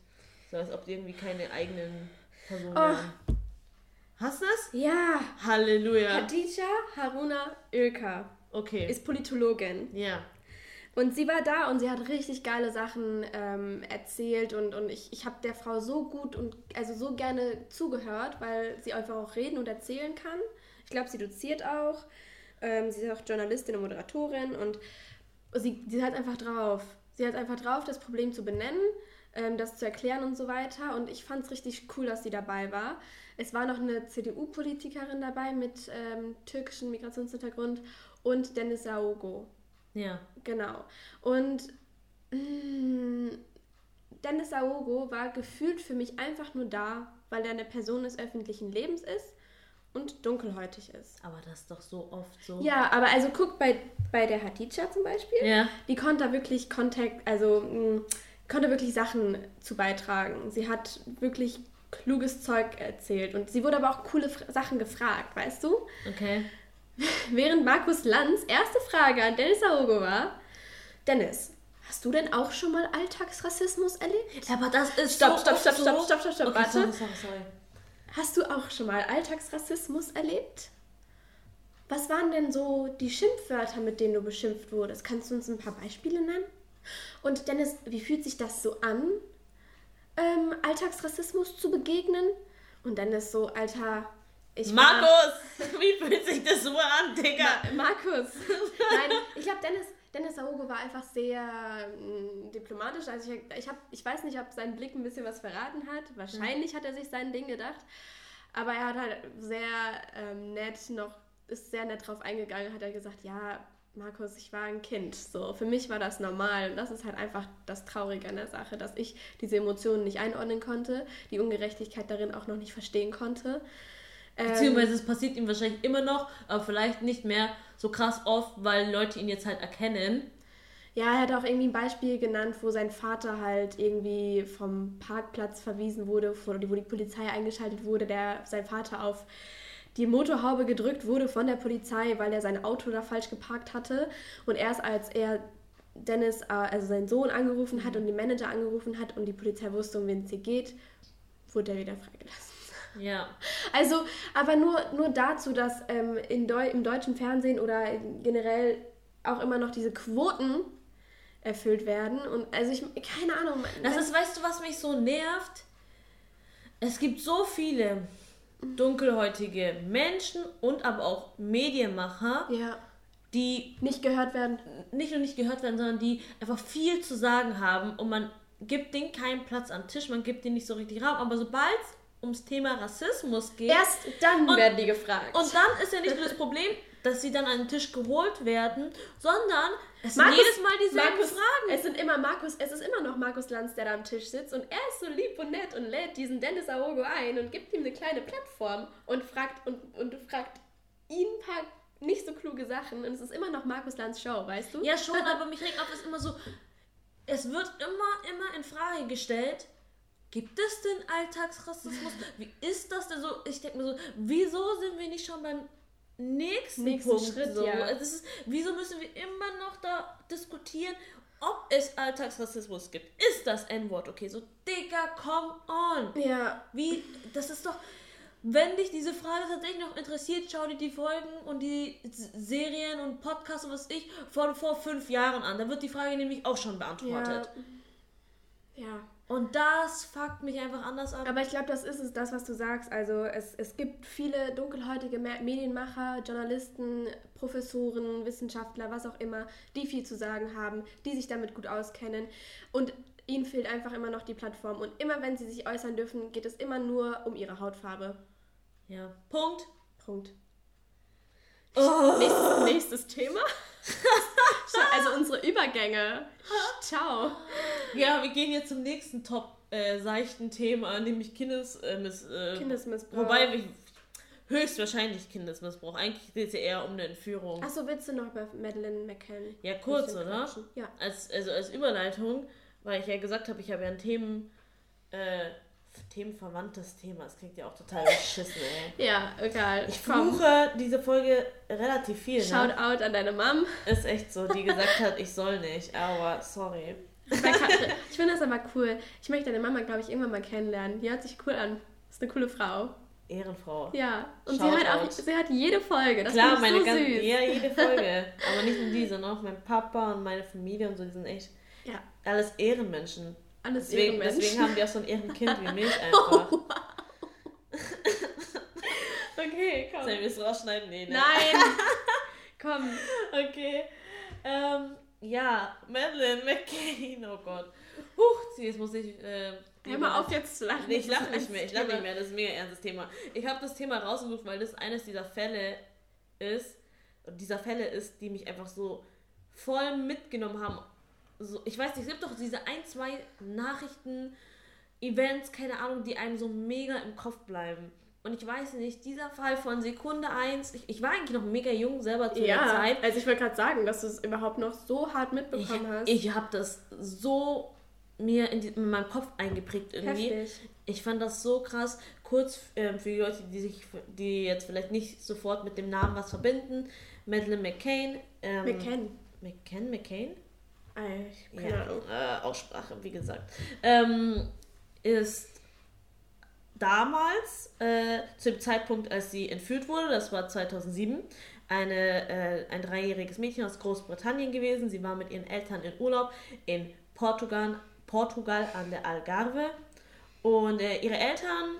So als ob die irgendwie keine eigenen Personen Oh. wären. Hast du das? Ja. Halleluja. Khadija Haruna Ilka Okay. ist Politologin. ja. Und sie war da und sie hat richtig geile Sachen ähm, erzählt und, und ich, ich habe der Frau so gut und also so gerne zugehört, weil sie einfach auch reden und erzählen kann. Ich glaube, sie doziert auch. Ähm, sie ist auch Journalistin und Moderatorin und sie, sie hat einfach drauf. Sie hat einfach drauf, das Problem zu benennen, ähm, das zu erklären und so weiter. Und ich fand es richtig cool, dass sie dabei war. Es war noch eine CDU-Politikerin dabei mit ähm, türkischem Migrationshintergrund und Dennis Saogo. Ja. Genau. Und mm, Dennis Aogo war gefühlt für mich einfach nur da, weil er eine Person des öffentlichen Lebens ist und dunkelhäutig ist. Aber das ist doch so oft so. Ja, aber also guck bei, bei der Hatice zum Beispiel. Ja. Die konnte da wirklich Kontakt, also mh, konnte wirklich Sachen zu beitragen. Sie hat wirklich kluges Zeug erzählt und sie wurde aber auch coole F Sachen gefragt, weißt du? Okay. Während Markus Lanz erste Frage an Dennis Aogo war, Dennis, hast du denn auch schon mal Alltagsrassismus erlebt? Aber das ist Stopp, stopp, stopp, stopp, stopp, stopp, stopp, warte. Sorry, sorry, sorry. Hast du auch schon mal Alltagsrassismus erlebt? Was waren denn so die Schimpfwörter, mit denen du beschimpft wurdest? Kannst du uns ein paar Beispiele nennen? Und Dennis, wie fühlt sich das so an, ähm, Alltagsrassismus zu begegnen? Und Dennis so, Alter, ich war- Markus, wie fühlt sich das so an, Digga? Ma Markus. Nein, ich glaube, Dennis, Dennis Aogo war einfach sehr mm, diplomatisch. Also ich, ich, hab, ich weiß nicht, ob sein Blick ein bisschen was verraten hat. Wahrscheinlich hat er sich sein Ding gedacht. Aber er hat halt sehr ähm, nett noch, ist sehr nett drauf eingegangen, hat er gesagt, ja, Markus, ich war ein Kind. So, für mich war das normal. Und das ist halt einfach das Traurige an der Sache, dass ich diese Emotionen nicht einordnen konnte, die Ungerechtigkeit darin auch noch nicht verstehen konnte. Ähm, Beziehungsweise es passiert ihm wahrscheinlich immer noch, aber vielleicht nicht mehr so krass oft, weil Leute ihn jetzt halt erkennen. Ja, er hat auch irgendwie ein Beispiel genannt, wo sein Vater halt irgendwie vom Parkplatz verwiesen wurde, wo die, Polizei eingeschaltet wurde, der sein Vater auf die Motorhaube gedrückt wurde von der Polizei, weil er sein Auto da falsch geparkt hatte. Und erst als er Dennis, äh, also seinen Sohn angerufen hat und den Manager angerufen hat und die Polizei wusste, um wen es hier geht, wurde er wieder freigelassen. Ja. Also, aber nur, nur dazu, dass ähm, in Deu im deutschen Fernsehen oder generell auch immer noch diese Quoten erfüllt werden. Und also ich, keine Ahnung. Das ist, weißt du, was mich so nervt? Es gibt so viele dunkelhäutige Menschen und aber auch Medienmacher, ja, die nicht gehört werden. nicht nur nicht gehört werden, sondern die einfach viel zu sagen haben und man gibt denen keinen Platz am Tisch, man gibt denen nicht so richtig Raum. Aber sobald ums Thema Rassismus geht, Erst dann Und- werden die gefragt. und dann ist ja nicht nur das Problem, dass sie dann an den Tisch geholt werden, sondern es sind Markus- jedes Mal dieselben Markus, Fragen. Es sind immer Markus, es ist immer noch Markus Lanz, der da am Tisch sitzt und er ist so lieb und nett und lädt diesen Dennis Aogo ein und gibt ihm eine kleine Plattform und fragt und, und fragt ihn ein paar nicht so kluge Sachen und es ist immer noch Markus Lanz Show, weißt du? Ja, schon, aber mich regt auf, es immer so. Es wird immer, immer in Frage gestellt. Gibt es denn Alltagsrassismus? Wie ist das denn so? Ich denke mir so, wieso sind wir nicht schon beim nächsten, Nächsten Punkt Schritt, so? ja. Ist, wieso müssen wir immer noch da diskutieren, ob es Alltagsrassismus gibt? Ist das N-Wort okay? So, Digga, come on! Ja, Wie, das ist doch. Wenn dich diese Frage tatsächlich noch interessiert, schau dir die Folgen und die Serien und Podcasts und was ich von vor fünf Jahren an. Da wird die Frage nämlich auch schon beantwortet. ja. ja. Und das fuckt mich einfach anders ab. Aber ich glaube, das ist es, das, was du sagst. Also es, es gibt viele dunkelhäutige Me- Medienmacher, Journalisten, Professoren, Wissenschaftler, was auch immer, die viel zu sagen haben, die sich damit gut auskennen. Und ihnen fehlt einfach immer noch die Plattform. Und immer wenn sie sich äußern dürfen, geht es immer nur um ihre Hautfarbe. Ja. Punkt. Punkt. Oh. Nächstes, nächstes Thema. Übergänge. Ciao. Ja, wir gehen jetzt zum nächsten top äh, seichten Thema, nämlich Kindes, äh, Miss, äh, Kindesmissbrauch. Wobei wir höchstwahrscheinlich Kindesmissbrauch. Eigentlich geht es ja eher um eine Entführung. Achso, willst du noch bei Madeleine McCann? Ja, kurz, oder? quatschen? Ja. Als, also als Überleitung, weil ich ja gesagt habe, ich habe ja ein Themen, äh, themenverwandtes Thema. Das klingt ja auch total beschissen, ey. Ja, egal. Ich fluche diese Folge relativ viel, Shout ne? out an deine Mom. Ist echt so, die gesagt hat, ich soll nicht, aber sorry. Ich finde das aber cool. Ich möchte deine Mama, glaube ich, irgendwann mal kennenlernen. Die hört sich cool an. Ist eine coole Frau. Ehrenfrau. Ja. Und sie hat auch, sie hat jede Folge. Das Klar, meine so ganze, ja, jede Folge. Aber nicht nur diese, noch mein Papa und meine Familie und so, die sind echt Ja. alles Ehrenmenschen. Alles Deswegen, deswegen haben die auch so ein Ehrenkind wie mich einfach. Okay, komm. Sollen wir es rausschneiden? Nee, ne? Nein! komm. Okay. Ähm, ja, Madeleine McCain, oh Gott. Huch, jetzt muss ich. Äh, Hör mal auf jetzt zu lachen. Nee, ich lache nicht mehr, ich lache nicht mehr, das ist ein mega ernstes Thema. Ich habe das Thema rausgesucht, weil das eines dieser Fälle ist, dieser Fälle ist, die mich einfach so voll mitgenommen haben. So, ich weiß nicht, es gibt doch diese ein, zwei Nachrichten, Events, keine Ahnung, die einem so mega im Kopf bleiben. Und ich weiß nicht, dieser Fall von Sekunde 1, ich, ich war eigentlich noch mega jung selber zu der Ja, Zeit. also ich wollte gerade sagen, dass du es überhaupt noch so hart Ich, mitbekommen hast. ich habe das so mir in, die, in meinem Kopf eingeprägt irgendwie. Heftig. Ich fand das so krass. Kurz ähm, für die Leute, die sich, die jetzt vielleicht nicht sofort mit dem Namen was verbinden. Madeleine McCain. Ähm, McCann. McCann, McCain? Ich- keine Ja, Ahnung. äh, Aussprache, wie gesagt. Ähm, ist damals, äh, zu dem Zeitpunkt, als sie entführt wurde, das war 2007, eine, äh, ein dreijähriges Mädchen aus Großbritannien gewesen. Sie war mit ihren Eltern in Urlaub in Portugal, Portugal an der Algarve. Und äh, ihre Eltern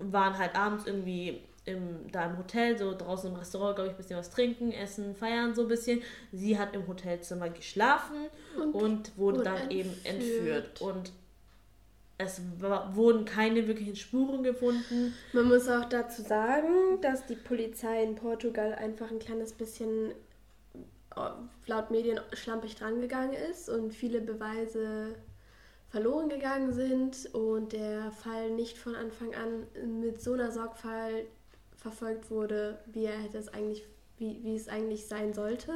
waren halt abends irgendwie im, da im Hotel, so draußen im Restaurant, glaube ich, ein bisschen was trinken, essen, feiern so ein bisschen. Sie hat im Hotelzimmer geschlafen und, wurde wurde dann eben entführt. entführt. Und es war, wurden keine wirklichen Spuren gefunden. Man muss auch dazu sagen, dass die Polizei in Portugal einfach ein kleines bisschen äh, laut Medien schlampig drangegangen ist und viele Beweise verloren gegangen sind und der Fall nicht von Anfang an mit so einer Sorgfalt verfolgt wurde, wie er hätte es eigentlich, wie, wie es eigentlich sein sollte.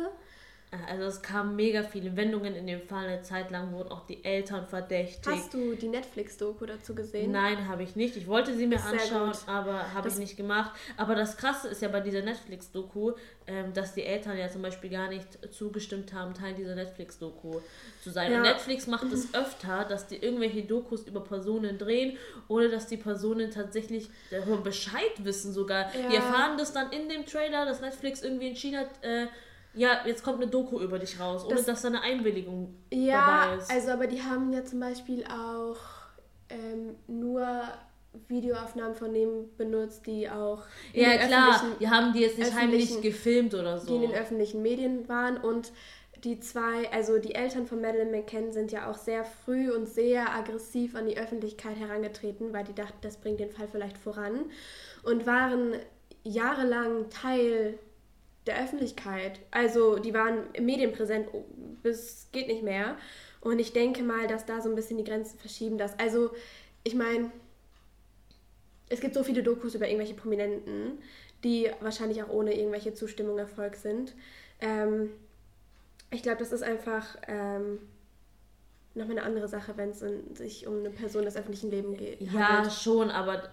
Also es kamen mega viele Wendungen in dem Fall. Eine Zeit lang wurden auch die Eltern verdächtigt. Hast du die Netflix-Doku dazu gesehen? Nein, habe ich nicht. Ich wollte sie mir anschauen, gut. aber habe ich nicht gemacht. Aber das Krasse ist ja bei dieser Netflix-Doku, ähm, dass die Eltern ja zum Beispiel gar nicht zugestimmt haben, Teil dieser Netflix-Doku zu sein. Ja. Und Netflix macht es öfter, dass die irgendwelche Dokus über Personen drehen, ohne dass die Personen tatsächlich darüber Bescheid wissen sogar. Die Ja. erfahren das dann in dem Trailer, dass Netflix irgendwie entschieden hat, äh, ja, jetzt kommt eine Doku über dich raus, ohne Das- dass da eine Einwilligung Ja, dabei ist. also aber die haben ja zum Beispiel auch ähm, nur Videoaufnahmen von dem benutzt, die auch in ja, klar, die haben die jetzt nicht heimlich gefilmt oder so. die in den öffentlichen Medien waren und die zwei, also die Eltern von Madeleine McCann sind ja auch sehr früh und sehr aggressiv an die Öffentlichkeit herangetreten, weil die dachten, das bringt den Fall vielleicht voran und waren jahrelang Teil der Öffentlichkeit. Also die waren medienpräsent oh, bis geht nicht mehr. Und ich denke mal, dass da so ein bisschen die Grenzen verschieben. Dass, also, ich meine, es gibt so viele Dokus über irgendwelche Prominenten, die wahrscheinlich auch ohne irgendwelche Zustimmung erfolgt sind. Ähm, ich glaube, das ist einfach ähm, nochmal eine andere Sache, wenn es sich um eine Person des öffentlichen Lebens geht. Ja, handelt. schon, aber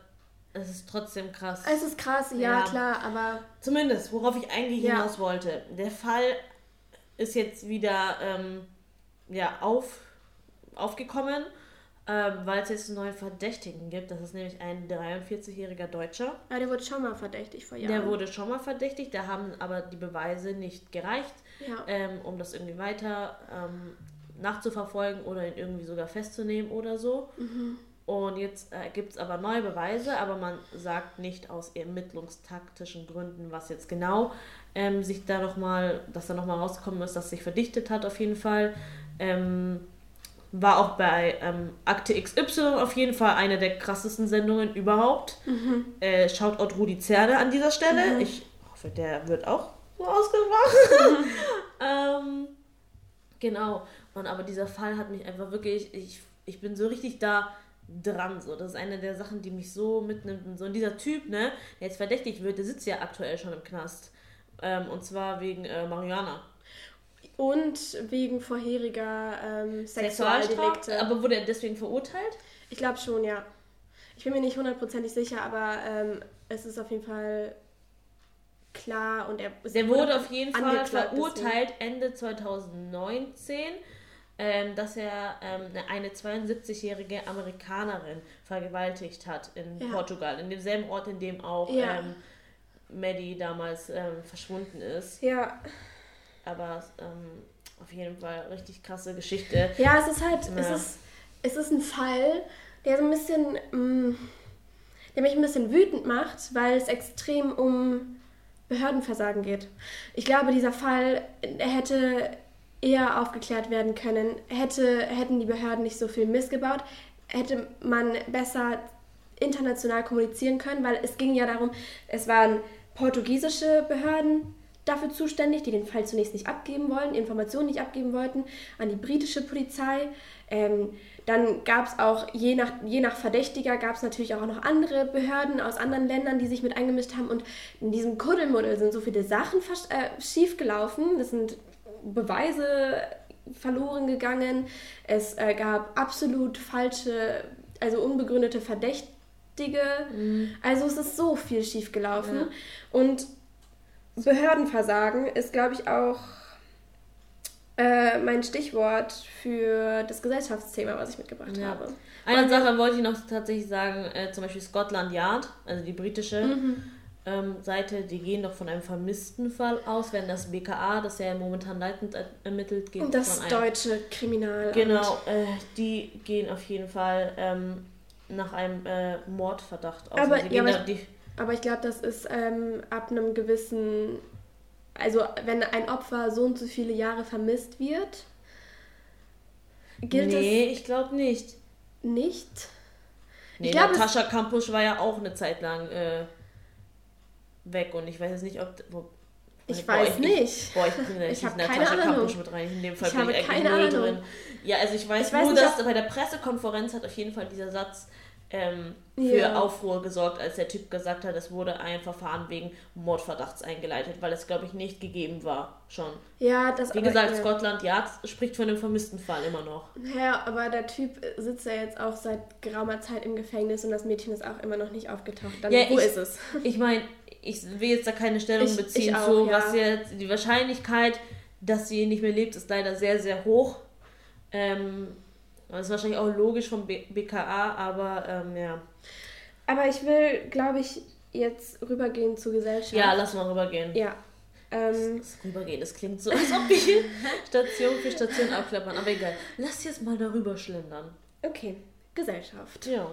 es ist trotzdem krass. Es ist krass, ja, Ja. klar, aber Zumindest, worauf ich eigentlich Ja. hinaus wollte. Der Fall ist jetzt wieder ähm, ja, auf, aufgekommen, ähm, weil es jetzt einen neuen Verdächtigen gibt. Das ist nämlich ein 43-jähriger Deutscher. ja, der wurde schon mal verdächtig vor Jahren. Der wurde schon mal verdächtigt, da haben aber die Beweise nicht gereicht, Ja. ähm, um das irgendwie weiter ähm, nachzuverfolgen oder ihn irgendwie sogar festzunehmen oder so. Und jetzt äh, gibt es aber neue Beweise, aber man sagt nicht aus ermittlungstaktischen Gründen, was jetzt genau ähm, sich da noch mal, dass da nochmal rausgekommen ist, dass sich verdichtet hat auf jeden Fall. Ähm, war auch bei ähm, Akte XY auf jeden Fall eine der krassesten Sendungen überhaupt. Äh, Shoutout Rudi Zerne an dieser Stelle. Ich hoffe, der wird auch so ausgemacht. ähm, genau. Und aber dieser Fall hat mich einfach wirklich, ich, ich bin so richtig da dran. So. Das ist eine der Sachen, die mich so mitnimmt. Und so und dieser Typ, ne, der jetzt verdächtigt wird, der sitzt ja aktuell schon im Knast. Ähm, und zwar wegen äh, Marihuana. Und wegen vorheriger ähm, Sexualdelikte. Aber wurde er deswegen verurteilt? Ich glaube schon, ja. Ich bin mir nicht hundertprozentig sicher, aber ähm, es ist auf jeden Fall klar und er Der wurde auf jeden Fall verurteilt Ende 2019, ähm, dass er ähm, eine 72-jährige Amerikanerin vergewaltigt hat in Ja. Portugal, in demselben Ort, in dem auch Ja. ähm, Maddie damals ähm, verschwunden ist. Ja. Aber ähm, auf jeden Fall richtig krasse Geschichte. ja, es ist halt, es, Ja. ist, es ist ein Fall, der so ein bisschen, mm, der mich ein bisschen wütend macht, weil es extrem um Behördenversagen geht. Ich glaube, dieser Fall hätte eher aufgeklärt werden können, hätte, hätten die Behörden nicht so viel Mist gebaut, hätte man besser international kommunizieren können, weil es ging ja darum, es waren portugiesische Behörden dafür zuständig, die den Fall zunächst nicht abgeben wollten, Informationen nicht abgeben wollten, an die britische Polizei. Ähm, dann gab es auch, je nach, je nach Verdächtiger, gab es natürlich auch noch andere Behörden aus anderen Ländern, die sich mit eingemischt haben. Und in diesem Kuddelmuddel sind so viele Sachen äh, schiefgelaufen. Das sind Beweise verloren gegangen. Es äh, gab absolut falsche, also unbegründete Verdächtige. Also es ist so viel schiefgelaufen. Und Behördenversagen ist, glaube ich, auch äh, mein Stichwort für das Gesellschaftsthema, was ich mitgebracht Ja. habe. Eine Sache wollte ich noch tatsächlich sagen, äh, zum Beispiel Scotland Yard, also die britische Mhm. Ähm, Seite, die gehen doch von einem vermissten Fall aus, während das BKA, das ja momentan leitend er- ermittelt, geht Und das von einem deutsche Kriminalamt. Genau, äh, die gehen auf jeden Fall ähm, nach einem äh, Mordverdacht aus. Aber- Also ja, aber die, Aber ich glaube, das ist ähm, ab einem gewissen, also wenn ein Opfer so und so viele Jahre vermisst wird, gilt nee, ich glaube nicht. es nicht. Nee, Ich glaub, es- Natascha Kampusch war ja auch eine Zeit lang äh, weg und ich weiß jetzt nicht, ob. Wo, Ich boah, weiß nicht. boah, ich bringe Ich ich hab Natascha keine Ahnung. Kampusch mit rein. In dem Fall Ich bin habe ich eigentlich keine null Ahnung. drin. Ja, also ich weiß, Ich weiß nur, nicht, dass ob- bei der Pressekonferenz hat auf jeden Fall dieser Satz ähm, für Ja. Aufruhr gesorgt, als der Typ gesagt hat, es wurde ein Verfahren wegen Mordverdachts eingeleitet, weil es, glaube ich, nicht gegeben war schon. Ja, das Wie gesagt, ja. Scotland Yard spricht von einem vermissten Fall immer noch. Ja, aber der Typ sitzt ja jetzt auch seit geraumer Zeit im Gefängnis und das Mädchen ist auch immer noch nicht aufgetaucht. Dann, Ja, wo ich- ist es? Ich meine, ich will jetzt da keine Stellung Ich- beziehen ich auch, zu, ja. was jetzt die Wahrscheinlichkeit, dass sie nicht mehr lebt, ist leider sehr, sehr hoch. Ähm, das ist wahrscheinlich auch logisch vom B BKA, aber ähm, ja. Aber ich will, glaube ich, jetzt rübergehen zur Gesellschaft. Ja, lass mal rübergehen. Ja. Ähm, Das Rübergehen, das klingt so, als ob wir Station für Station abklappern, aber egal. Lass jetzt mal darüber schlendern. okay, Gesellschaft. Ja.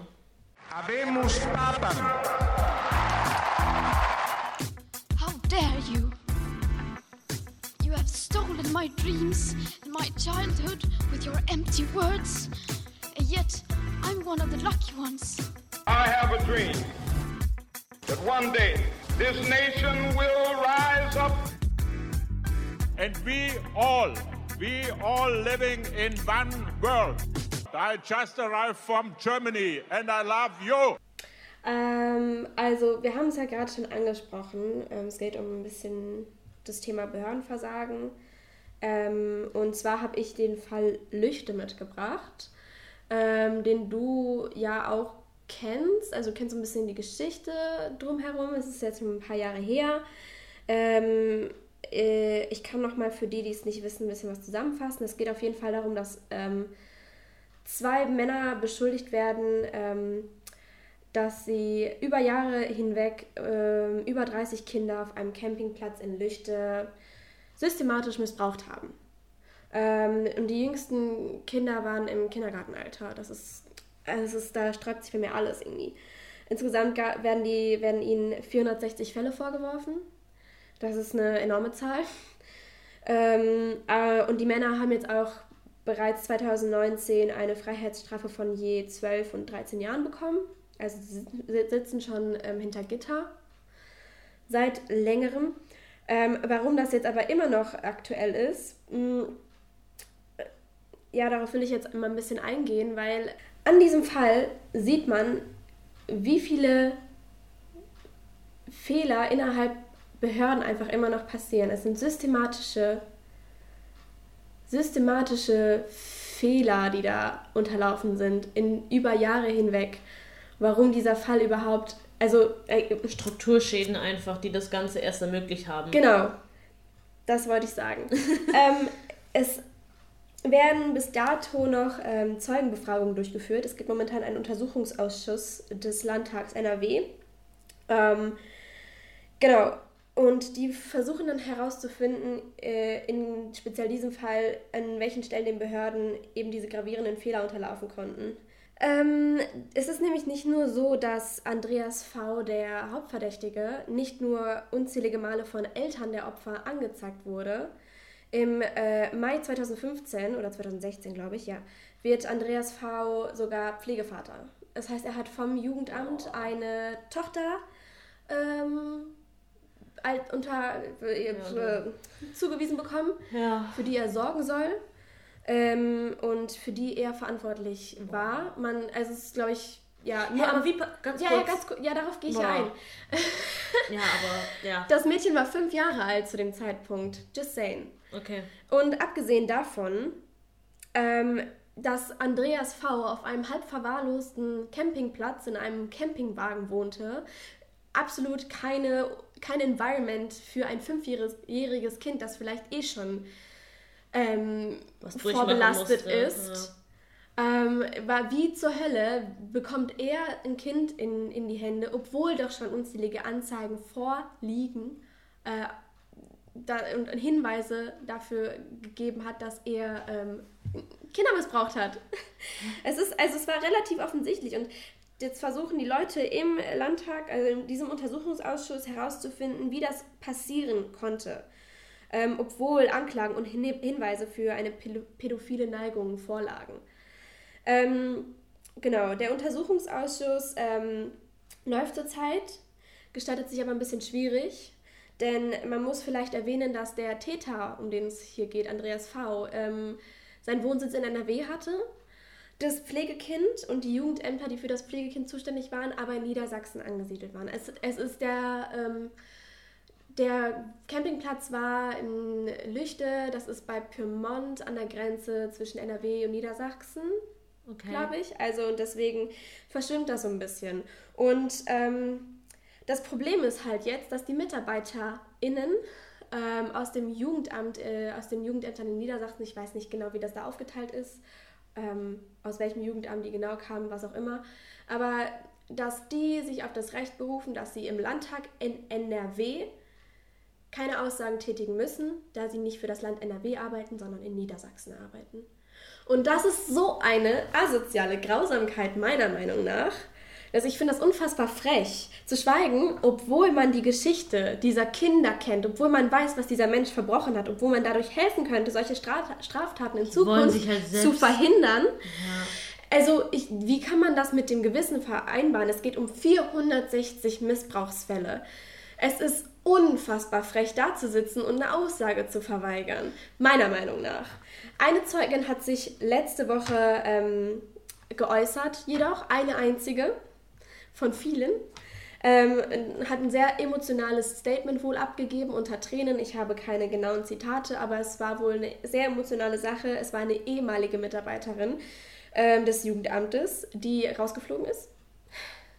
Habemus Papam. Stolen my dreams and my childhood with your empty words. And yet, I'm one of the lucky ones. I have a dream that one day this nation will rise up. And we all, we all living in one world. I just arrived from Germany and I love you. Ähm, also, wir haben es ja gerade schon angesprochen. Ähm, es geht um ein bisschen das Thema Behördenversagen. Ähm, und zwar habe ich den Fall Lüchte mitgebracht, ähm, den du ja auch kennst. Also, kennst so ein bisschen die Geschichte drumherum. Es ist jetzt ein paar Jahre her. Ähm, äh, ich kann noch mal für die, die es nicht wissen, ein bisschen was zusammenfassen. Es geht auf jeden Fall darum, dass ähm, zwei Männer beschuldigt werden, ähm, dass sie über Jahre hinweg ähm, über 30 Kinder auf einem Campingplatz in Lüchte systematisch missbraucht haben. Ähm, und die jüngsten Kinder waren im Kindergartenalter. Das ist, es ist, da sträubt sich für mir alles irgendwie. Insgesamt werden, die, werden ihnen 460 Fälle vorgeworfen. Das ist eine enorme Zahl. Ähm, äh, und die Männer haben jetzt auch bereits 2019 eine Freiheitsstrafe von je 12 und 13 Jahren bekommen. Also sie sit- sitzen schon ähm, hinter Gitter seit längerem. Ähm, warum das jetzt aber immer noch aktuell ist, mh, ja, darauf will ich jetzt mal ein bisschen eingehen, weil an diesem Fall sieht man, wie viele Fehler innerhalb Behörden einfach immer noch passieren. Es sind systematische, systematische Fehler, die da unterlaufen sind, in über Jahre hinweg. Warum dieser Fall überhaupt, also äh, Strukturschäden einfach, die das Ganze erst ermöglicht haben. Genau, das wollte ich sagen. ähm, es werden bis dato noch ähm, Zeugenbefragungen durchgeführt. Es gibt momentan einen Untersuchungsausschuss des Landtags NRW. Ähm, genau. Und die versuchen dann herauszufinden, äh, in speziell diesem Fall, an welchen Stellen den Behörden eben diese gravierenden Fehler unterlaufen konnten. Ähm, es ist nämlich nicht nur so, dass Andreas V., der Hauptverdächtige, nicht nur unzählige Male von Eltern der Opfer angezeigt wurde, im äh, Mai 2015 oder 2016, glaube ich, ja, wird Andreas V. sogar Pflegevater. Das heißt, er hat vom Jugendamt eine Tochter ähm, unter, äh, ja, zugewiesen bekommen, ja. für die er sorgen soll ähm, und für die er verantwortlich war. Man, also es ist, glaube ich, ja, nur aber wie ganz ja, kurz. Ja, ganz, ja, darauf gehe ich ja ein. ja, aber ja. Das Mädchen war fünf Jahre alt zu dem Zeitpunkt. Just saying. Okay. Und abgesehen davon, ähm, dass Andreas V. auf einem halb verwahrlosten Campingplatz in einem Campingwagen wohnte, absolut keine, kein Environment für ein fünfjähriges Kind, das vielleicht eh schon ähm, vorbelastet ist. Ja. Ähm, war wie zur Hölle bekommt er ein Kind in, in die Hände, obwohl doch schon unzählige Anzeigen vorliegen äh, da, und Hinweise dafür gegeben hat, dass er ähm, Kinder missbraucht hat. es ist also es war relativ offensichtlich und jetzt versuchen die Leute im Landtag, also in diesem Untersuchungsausschuss herauszufinden, wie das passieren konnte ähm, obwohl Anklagen und Hin Hinweise für eine pädophile Neigung vorlagen. Ähm, genau, der Untersuchungsausschuss ähm, läuft zurzeit, gestaltet sich aber ein bisschen schwierig, denn man muss vielleicht erwähnen, dass der Täter, um den es hier geht, Andreas V., ähm, seinen Wohnsitz in NRW hatte das Pflegekind und die Jugendämter, die für das Pflegekind zuständig waren, aber in Niedersachsen angesiedelt waren. Es, es ist der ähm, der Campingplatz war in Lüchte, das ist bei Pyrmont an der Grenze zwischen NRW und Niedersachsen, okay. glaube ich. Also und deswegen verschwimmt das so ein bisschen. Und ähm, das Problem ist halt jetzt, dass die MitarbeiterInnen ähm, aus dem Jugendamt, äh, aus den Jugendämtern in Niedersachsen, ich weiß nicht genau, wie das da aufgeteilt ist, ähm, aus welchem Jugendamt die genau kamen, was auch immer, aber dass die sich auf das Recht berufen, dass sie im Landtag in NRW keine Aussagen tätigen müssen, da sie nicht für das Land NRW arbeiten, sondern in Niedersachsen arbeiten. Und das ist so eine asoziale Grausamkeit meiner Meinung nach, dass ich finde das unfassbar frech, zu schweigen, obwohl man die Geschichte dieser Kinder kennt, obwohl man weiß, was dieser Mensch verbrochen hat, obwohl man dadurch helfen könnte, solche Straftaten in Zukunft halt zu verhindern. Ja. Also, ich, wie kann man das mit dem Gewissen vereinbaren? Es geht um 460 Missbrauchsfälle. Es ist unfassbar frech dazusitzen und eine Aussage zu verweigern, meiner Meinung nach. Eine Zeugin hat sich letzte Woche ähm, geäußert, jedoch eine einzige von vielen. Ähm, hat ein sehr emotionales Statement wohl abgegeben unter Tränen. Ich habe keine genauen Zitate, aber es war wohl eine sehr emotionale Sache. Es war eine ehemalige Mitarbeiterin ähm, des Jugendamtes, die rausgeflogen ist.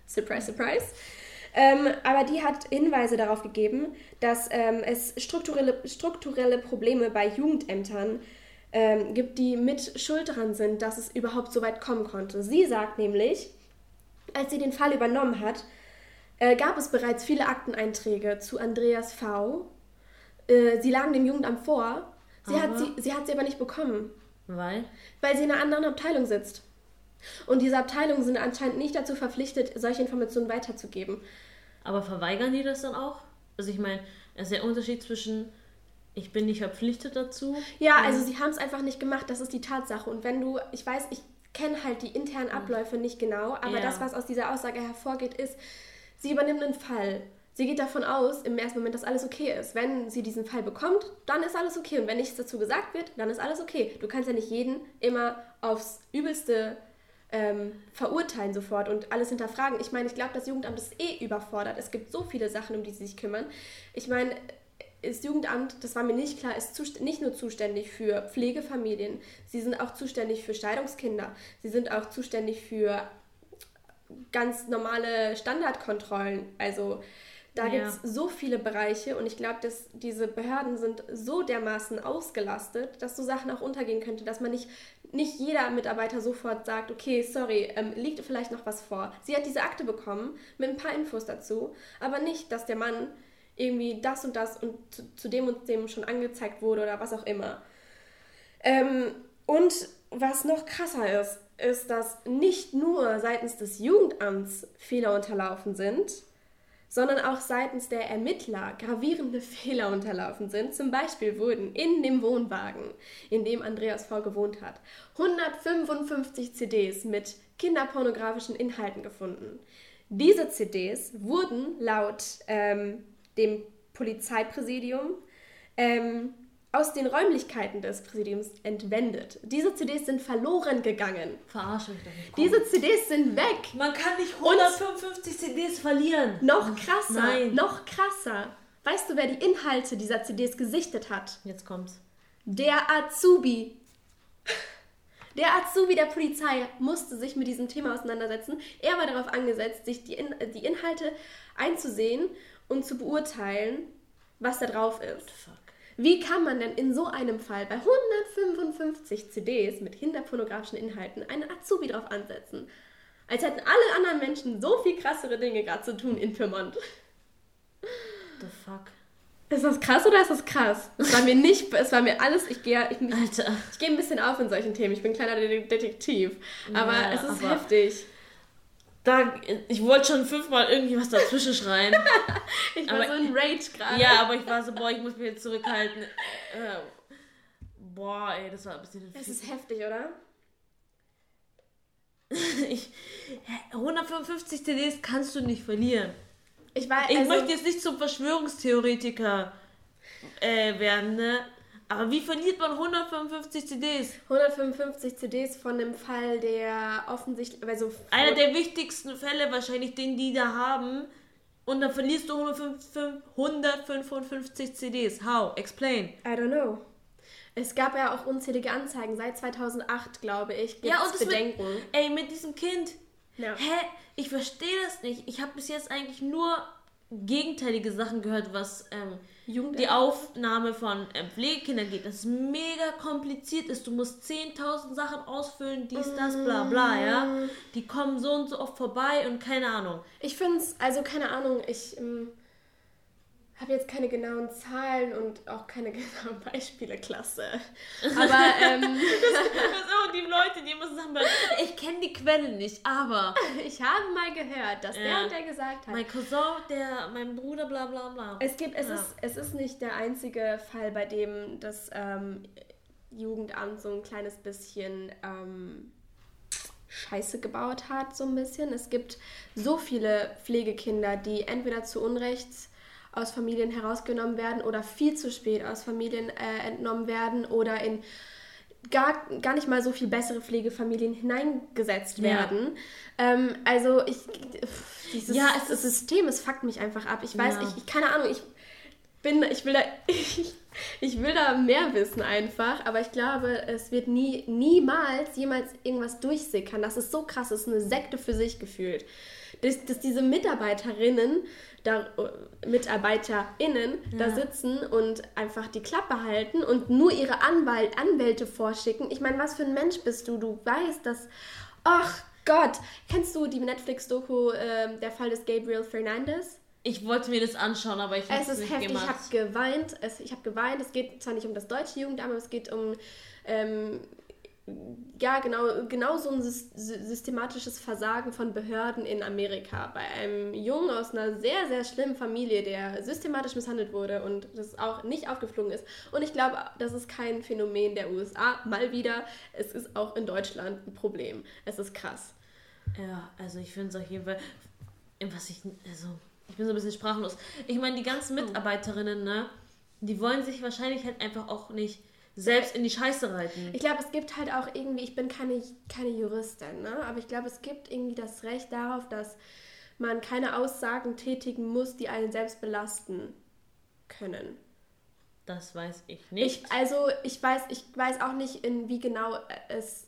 Surprise, surprise. Ähm, aber die hat Hinweise darauf gegeben, dass ähm, es strukturelle, strukturelle Probleme bei Jugendämtern ähm, gibt, die mit Schuld daran sind, dass es überhaupt so weit kommen konnte. Sie sagt nämlich, als sie den Fall übernommen hat, äh, gab es bereits viele Akteneinträge zu Andreas V. Äh, sie lagen dem Jugendamt vor. Sie hat, sie, sie hat sie aber nicht bekommen. Weil? Weil sie in einer anderen Abteilung sitzt. Und diese Abteilungen sind anscheinend nicht dazu verpflichtet, solche Informationen weiterzugeben. Aber verweigern die das dann auch? Also ich meine, es ist der Unterschied zwischen ich bin nicht verpflichtet dazu. Ja, also sie haben es einfach nicht gemacht, das ist die Tatsache. Und wenn du, ich weiß, ich kenne halt die internen Abläufe nicht genau, aber ja. das, was aus dieser Aussage hervorgeht, ist, sie übernimmt einen Fall. Sie geht davon aus, im ersten Moment, dass alles okay ist. Wenn sie diesen Fall bekommt, dann ist alles okay. Und wenn nichts dazu gesagt wird, dann ist alles okay. Du kannst ja nicht jeden immer aufs Übelste ähm, verurteilen sofort und alles hinterfragen. Ich meine, ich glaube, das Jugendamt ist eh überfordert. Es gibt so viele Sachen, um die sie sich kümmern. Ich meine, das Jugendamt, das war mir nicht klar, ist nicht nur zuständig für Pflegefamilien, sie sind auch zuständig für Scheidungskinder, sie sind auch zuständig für ganz normale Standardkontrollen. Also da Ja. gibt es so viele Bereiche und ich glaube, dass diese Behörden sind so dermaßen ausgelastet, dass so Sachen auch untergehen könnte, dass man nicht, nicht jeder Mitarbeiter sofort sagt, okay, sorry, ähm, liegt vielleicht noch was vor. Sie hat diese Akte bekommen mit ein paar Infos dazu, aber nicht, dass der Mann irgendwie das und das und zu, zu dem und dem schon angezeigt wurde oder was auch immer. Ähm, und was noch krasser ist, ist, dass nicht nur seitens des Jugendamts Fehler unterlaufen sind, sondern auch seitens der Ermittler gravierende Fehler unterlaufen sind. Zum Beispiel wurden in dem Wohnwagen, in dem Andreas V. gewohnt hat, 155 CDs mit kinderpornografischen Inhalten gefunden. Diese CDs wurden laut ähm, dem Polizeipräsidium ähm, aus den Räumlichkeiten des Präsidiums entwendet. Diese CDs sind verloren gegangen. Verarsche mich doch nicht. Diese CDs sind weg. Man kann nicht 155 CDs verlieren. Noch krasser. Nein. Noch krasser. Weißt du, wer die Inhalte dieser CDs gesichtet hat? Jetzt kommt's. Der Azubi. Der Azubi der Polizei musste sich mit diesem Thema auseinandersetzen. Er war darauf angesetzt, sich die, In die Inhalte einzusehen und zu beurteilen, was da drauf ist. Wie kann man denn in so einem Fall bei 155 CDs mit kinderpornografischen Inhalten einen Azubi drauf ansetzen? Als hätten alle anderen Menschen so viel krassere Dinge gerade zu tun in Pyrmont. The fuck? Ist das krass oder ist das krass? Es war mir nicht, es war mir alles, ich gehe ich, Alter. ich gehe ein bisschen auf in solchen Themen. Ich bin ein kleiner De- Detektiv. Aber Ja, es ist aber- heftig. Da, ich wollte schon fünfmal irgendwie was dazwischen schreien. Ich war Aber- so in Rage gerade. ja, aber ich war so, boah, ich muss mich jetzt zurückhalten. Äh, boah, ey, das war ein bisschen. Es ist heftig, oder? ich, 155 CDs kannst du nicht verlieren. Ich, war, Ich also, möchte jetzt nicht zum Verschwörungstheoretiker äh, werden, ne? Aber wie verliert man 155 CDs? 155 CDs von einem Fall, der offensichtlich, also Einer der wichtigsten Fälle wahrscheinlich, den die da haben. Und dann verlierst du 155 155 CDs. How? Explain. I don't know. Es gab ja auch unzählige Anzeigen seit 2008, glaube ich. Gibt's Ja, und mit, Bedenken. ey, mit diesem Kind. Ja. Hä? Ich verstehe das nicht. Ich habe bis jetzt eigentlich nur gegenteilige Sachen gehört, was ähm, die Aufnahme von ähm, Pflegekindern geht. Das ist mega kompliziert ist. Du musst 10.000 Sachen ausfüllen, dies, das, bla bla, ja. Die kommen so und so oft vorbei und keine Ahnung. Ich finde es, also keine Ahnung, ich ähm, habe jetzt keine genauen Zahlen und auch keine genauen Beispiele, klasse. Aber ähm, Das die Leute, die so sagen, ich kenne die Quelle nicht, aber ich habe mal gehört, dass der Ja. und der gesagt hat. mein Cousin, der, mein Bruder, bla bla bla. Es gibt, es, Ja. ist, es ist nicht der einzige Fall, bei dem das ähm, Jugendamt so ein kleines bisschen ähm, Scheiße gebaut hat, so ein bisschen. Es gibt so viele Pflegekinder, die entweder zu Unrecht aus Familien herausgenommen werden oder viel zu spät aus Familien äh, entnommen werden oder in gar, gar nicht mal so viel bessere Pflegefamilien hineingesetzt Ja. werden. Ähm, also ich, dieses Ja, es das ist- System, es fuckt mich einfach ab. Ich weiß, Ja. ich, ich keine Ahnung, ich bin, ich will da, ich, ich will da mehr wissen einfach, aber ich glaube, es wird nie, niemals jemals irgendwas durchsickern. Das ist so krass, das ist eine Sekte für sich gefühlt. Dass, dass diese Mitarbeiterinnen, da, äh, MitarbeiterInnen da Ja. sitzen und einfach die Klappe halten und nur ihre Anwalt, Anwälte vorschicken. Ich meine, was für ein Mensch bist du? Du weißt, dass. Ach Gott! Kennst du die Netflix-Doku, ähm, der Fall des Gabriel Fernandez? Ich wollte mir das anschauen, aber ich habe Es es ist nicht heftig, ich gemacht. habe geweint. Es, ich habe geweint. Es geht zwar nicht um das deutsche Jugendamt, aber es geht um ähm, ja genau, genau so ein sys- sy- systematisches Versagen von Behörden in Amerika. Bei einem Jungen aus einer sehr, sehr schlimmen Familie, der systematisch misshandelt wurde und das auch nicht aufgeflogen ist. Und ich glaube, das ist kein Phänomen der USA. Mal wieder, es ist auch in Deutschland ein Problem. Es ist krass. Ja, also ich finde es auf jeden Fall, was ich, also Ich bin so ein bisschen sprachlos. Ich meine, die ganzen Mitarbeiterinnen, ne, die wollen sich wahrscheinlich halt einfach auch nicht selbst in die Scheiße reiten. Ich glaube, es gibt halt auch irgendwie, ich bin keine, keine Juristin, ne? aber ich glaube, es gibt irgendwie das Recht darauf, dass man keine Aussagen tätigen muss, die einen selbst belasten können. Das weiß ich nicht. Ich, also ich weiß, ich weiß auch nicht, in wie genau es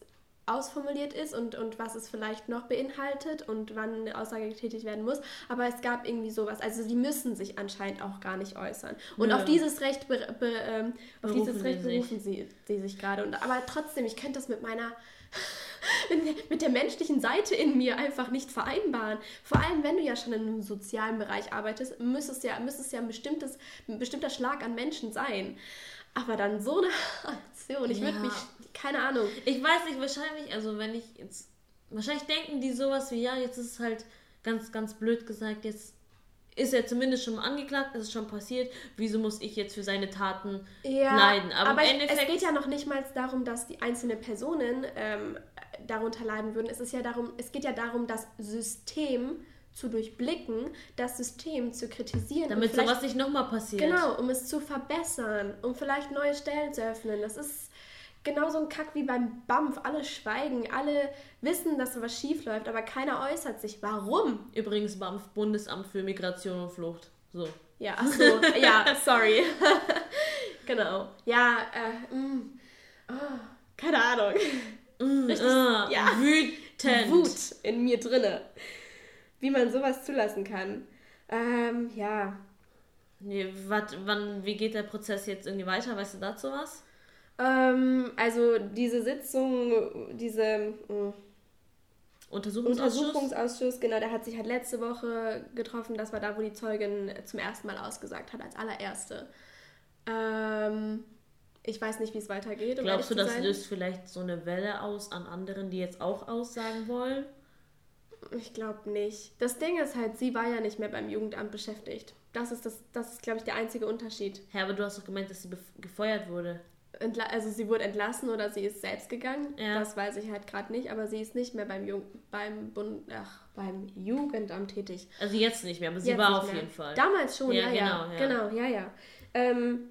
ausformuliert ist und, und was es vielleicht noch beinhaltet und wann eine Aussage getätigt werden muss. Aber es gab irgendwie sowas. Also sie müssen sich anscheinend auch gar nicht äußern. Und Nö. auf dieses Recht, be, be, ähm, auf Berufen dieses Recht sie sich. berufen sie, sie sich gerade. Und, aber trotzdem, ich könnte das mit meiner mit- mit der menschlichen Seite in mir einfach nicht vereinbaren. Vor allem, wenn du ja schon in einem sozialen Bereich arbeitest, müsste es ja, müsste es ja ein, bestimmtes, ein bestimmter Schlag an Menschen sein. Aber dann so eine Aktion, ich würde Ja. mich, keine Ahnung. Ich weiß nicht, wahrscheinlich, also wenn ich jetzt. Wahrscheinlich denken die sowas wie, ja, jetzt ist es halt ganz, ganz blöd gesagt, jetzt ist er zumindest schon angeklagt, es ist schon passiert, wieso muss ich jetzt für seine Taten leiden? Aber, aber im es- Endeffekt. es geht ja noch nicht mal darum, dass die einzelnen Personen ähm, darunter leiden würden. Es ist ja darum, es geht ja darum, das System zu durchblicken, das System zu kritisieren. damit sowas nicht nochmal passiert. Genau, um es zu verbessern, um vielleicht neue Stellen zu öffnen. Das ist genauso ein Kack wie beim BAMF. Alle schweigen, alle wissen, dass da was schief läuft, aber keiner äußert sich. Warum? Übrigens BAMF, Bundesamt für Migration und Flucht. So. Ja, ach so, ja, sorry. genau. Ja, äh, mm, oh, keine Ahnung. Richtig, ah, wütend. Wut in mir drinne. Wie man sowas zulassen kann. Ähm, ja. Nee, wat, wann, wie geht der Prozess jetzt irgendwie weiter? Weißt du dazu was? Ähm, also diese Sitzung, diese mm, Untersuchungsausschuss? Untersuchungsausschuss, genau, der hat sich halt letzte Woche getroffen. Das war da, wo die Zeugin zum ersten Mal ausgesagt hat, als allererste. Ähm, ich weiß nicht, wie es weitergeht. um Glaubst du, das sein. löst vielleicht so eine Welle aus an anderen, die jetzt auch aussagen wollen? Ich glaube nicht. Das Ding ist halt, sie war ja nicht mehr beim Jugendamt beschäftigt. Das ist, das, das ist glaube ich, der einzige Unterschied. Hä, aber du hast doch gemeint, dass sie gefeuert wurde. Also sie wurde entlassen oder sie ist selbst gegangen. Ja. Das weiß ich halt gerade nicht, aber sie ist nicht mehr beim, Jung beim, Bund ach, beim Jugendamt tätig. Also jetzt nicht mehr, aber sie Jetzt war auf mehr. jeden Fall. Damals schon, ja, Ja, ja. genau, Genau, ja. ja. Ähm,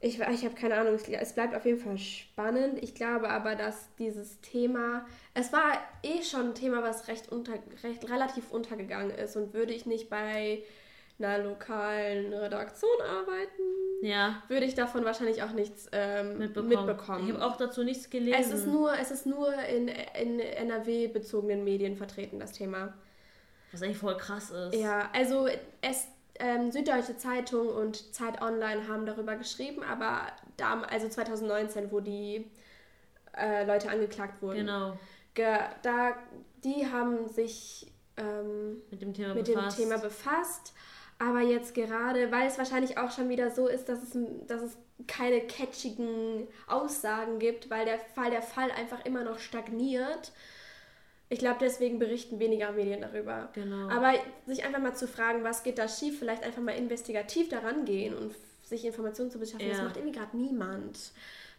ich ich habe keine Ahnung, es- es bleibt auf jeden Fall spannend. Ich glaube aber, dass dieses Thema, es war eh schon ein Thema, was recht, unter, recht relativ untergegangen ist und würde ich nicht bei einer lokalen Redaktion arbeiten, Ja. würde ich davon wahrscheinlich auch nichts ähm, Mitbekommen. mitbekommen. Ich habe auch dazu nichts gelesen. Es ist nur, es ist nur in, in NRW-bezogenen Medien vertreten, das Thema. Was eigentlich voll krass ist. Ja, also es, ähm, Süddeutsche Zeitung und Zeit Online haben darüber geschrieben, aber da, also 2019, wo die äh, Leute angeklagt wurden. Genau. Ge da, die haben sich ähm, Mit dem Thema mit dem Thema befasst. Aber jetzt gerade, weil es wahrscheinlich auch schon wieder so ist, dass es, dass es keine catchigen Aussagen gibt, weil der Fall, der Fall einfach immer noch stagniert. Ich glaube, deswegen berichten weniger Medien darüber. Genau. Aber sich einfach mal zu fragen, was geht da schief, vielleicht einfach mal investigativ daran gehen und sich Informationen zu beschaffen, das Ja. macht irgendwie gerade niemand.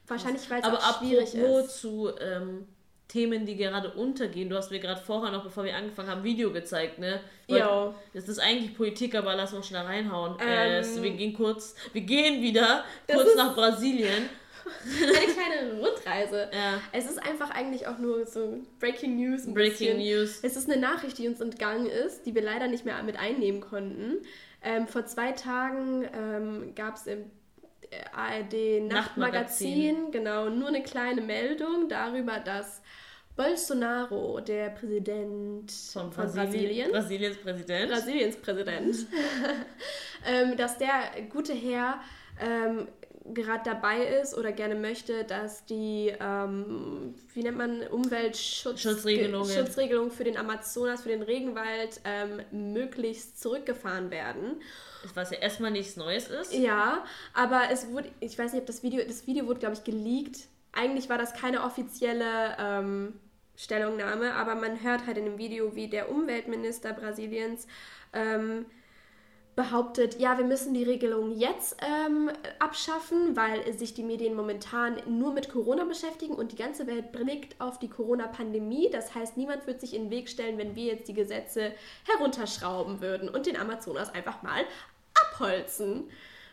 Wahrscheinlich, weil es Aber auch schwierig ist. zu ähm, Themen, die gerade untergehen. Du hast mir gerade vorher noch, bevor wir angefangen haben, Video gezeigt, ne? Jo. Das ist eigentlich Politik, aber lass uns schnell reinhauen. Ähm. es, wir gehen kurz, wir gehen wieder kurz nach Brasilien. Eine kleine Rundreise. Ja. Es ist einfach eigentlich auch nur so Breaking News. Breaking bisschen. News. Es ist eine Nachricht, die uns entgangen ist, die wir leider nicht mehr mit einnehmen konnten. Ähm, vor zwei Tagen ähm, gab es im äh, ARD Nachtmagazin, genau, nur eine kleine Meldung darüber, dass Bolsonaro, der Präsident Von von Brasilien. Brasilien, Brasiliens Präsident. Brasiliens Präsident, ähm, dass der gute Herr ähm, gerade dabei ist oder gerne möchte, dass die, ähm, wie nennt man, Umweltschutz Schutzregelungen. Schutzregelungen für den Amazonas, für den Regenwald ähm, möglichst zurückgefahren werden. Was ja erstmal nichts Neues ist. Ja, aber es wurde, ich weiß nicht, ob das Video, das Video wurde, glaube ich, geleakt. Eigentlich war das keine offizielle ähm, Stellungnahme, aber man hört halt in dem Video, wie der Umweltminister Brasiliens ähm, behauptet, ja, wir müssen die Regelung jetzt ähm, abschaffen, weil sich die Medien momentan nur mit Corona beschäftigen und die ganze Welt blickt auf die Corona-Pandemie. Das heißt, niemand wird sich in den Weg stellen, wenn wir jetzt die Gesetze herunterschrauben würden und den Amazonas einfach mal abholzen.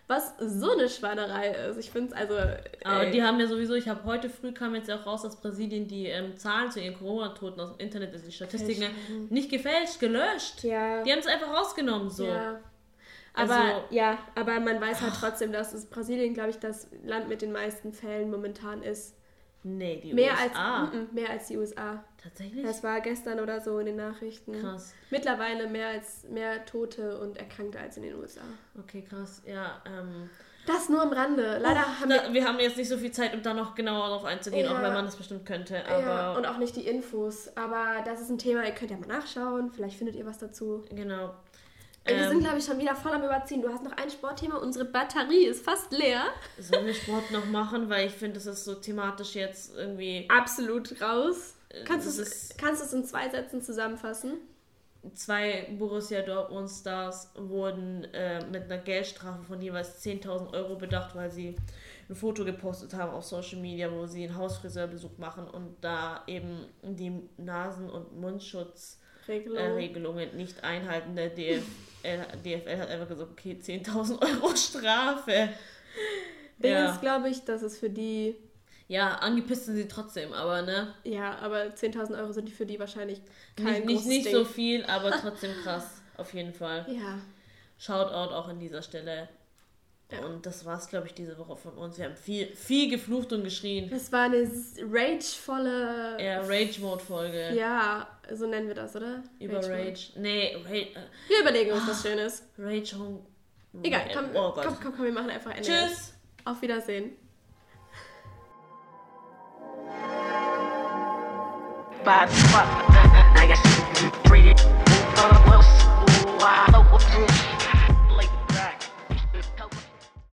Was so eine Schweinerei ist. Ich finde es also. Aber die haben ja sowieso, ich habe heute früh kam jetzt auch raus, dass Brasilien die ähm, Zahlen zu ihren Corona-Toten aus dem Internet, also die Statistiken, Fälschen. nicht gefälscht, gelöscht. Ja. Die haben es einfach rausgenommen, so. Ja. Aber Also- ja, aber man weiß halt trotzdem, dass es Brasilien, glaube ich, das Land mit den meisten Fällen momentan ist. Nee, die mehr USA. als mm, mm, mehr als die USA. Tatsächlich? Das war gestern oder so in den Nachrichten. Krass. Mittlerweile mehr als mehr Tote und Erkrankte als in den USA. Okay, krass. Ja, ähm. Das nur am Rande. Leider Oh, haben da, wir haben jetzt nicht so viel Zeit, um da noch genauer drauf einzugehen, Ja. auch wenn man das bestimmt könnte. Aber ja, und auch nicht die Infos. Aber das ist ein Thema, ihr könnt ja mal nachschauen. Vielleicht findet ihr was dazu. Genau. Wir Ähm, sind, glaube ich, schon wieder voll am Überziehen. Du hast noch ein Sportthema. Unsere Batterie ist fast leer. Sollen wir Sport noch machen? Weil ich finde, das ist so thematisch jetzt irgendwie. Absolut raus. Kannst das du es kannst du es in zwei Sätzen zusammenfassen? Zwei Borussia Dortmund Stars wurden äh, mit einer Geldstrafe von jeweils 10.000 Euro bedacht, weil sie ein Foto gepostet haben auf Social Media, wo sie einen Hausfriseurbesuch machen und da eben die Nasen- und Mundschutzregelungen Regelung. äh, nicht einhalten. Der DFL, DFL hat einfach gesagt, okay, 10.000 Euro Strafe. Ding Ja. ist, glaube ich, dass es für die. Ja, angepisst sind sie trotzdem, aber ne? Ja, aber 10.000 Euro sind für die wahrscheinlich kein Nicht, nicht, nicht so viel, aber trotzdem krass, auf jeden Fall. Ja. Shoutout auch an dieser Stelle. Und das war's, glaube ich, diese Woche von uns. Wir haben viel, viel geflucht und geschrien. Das war eine ragevolle. Ja, Rage-Mode-Folge. Ja, so nennen wir das, oder? Über Rage-Mode. Rage. Nee, Rage. Äh, Wir überlegen uns was Schönes. Rage Home. Egal, komm, Oh komm, komm, komm, wir machen einfach Ende. Tschüss. Auf Wiedersehen. Bad fuck. I guess three. Well, wow.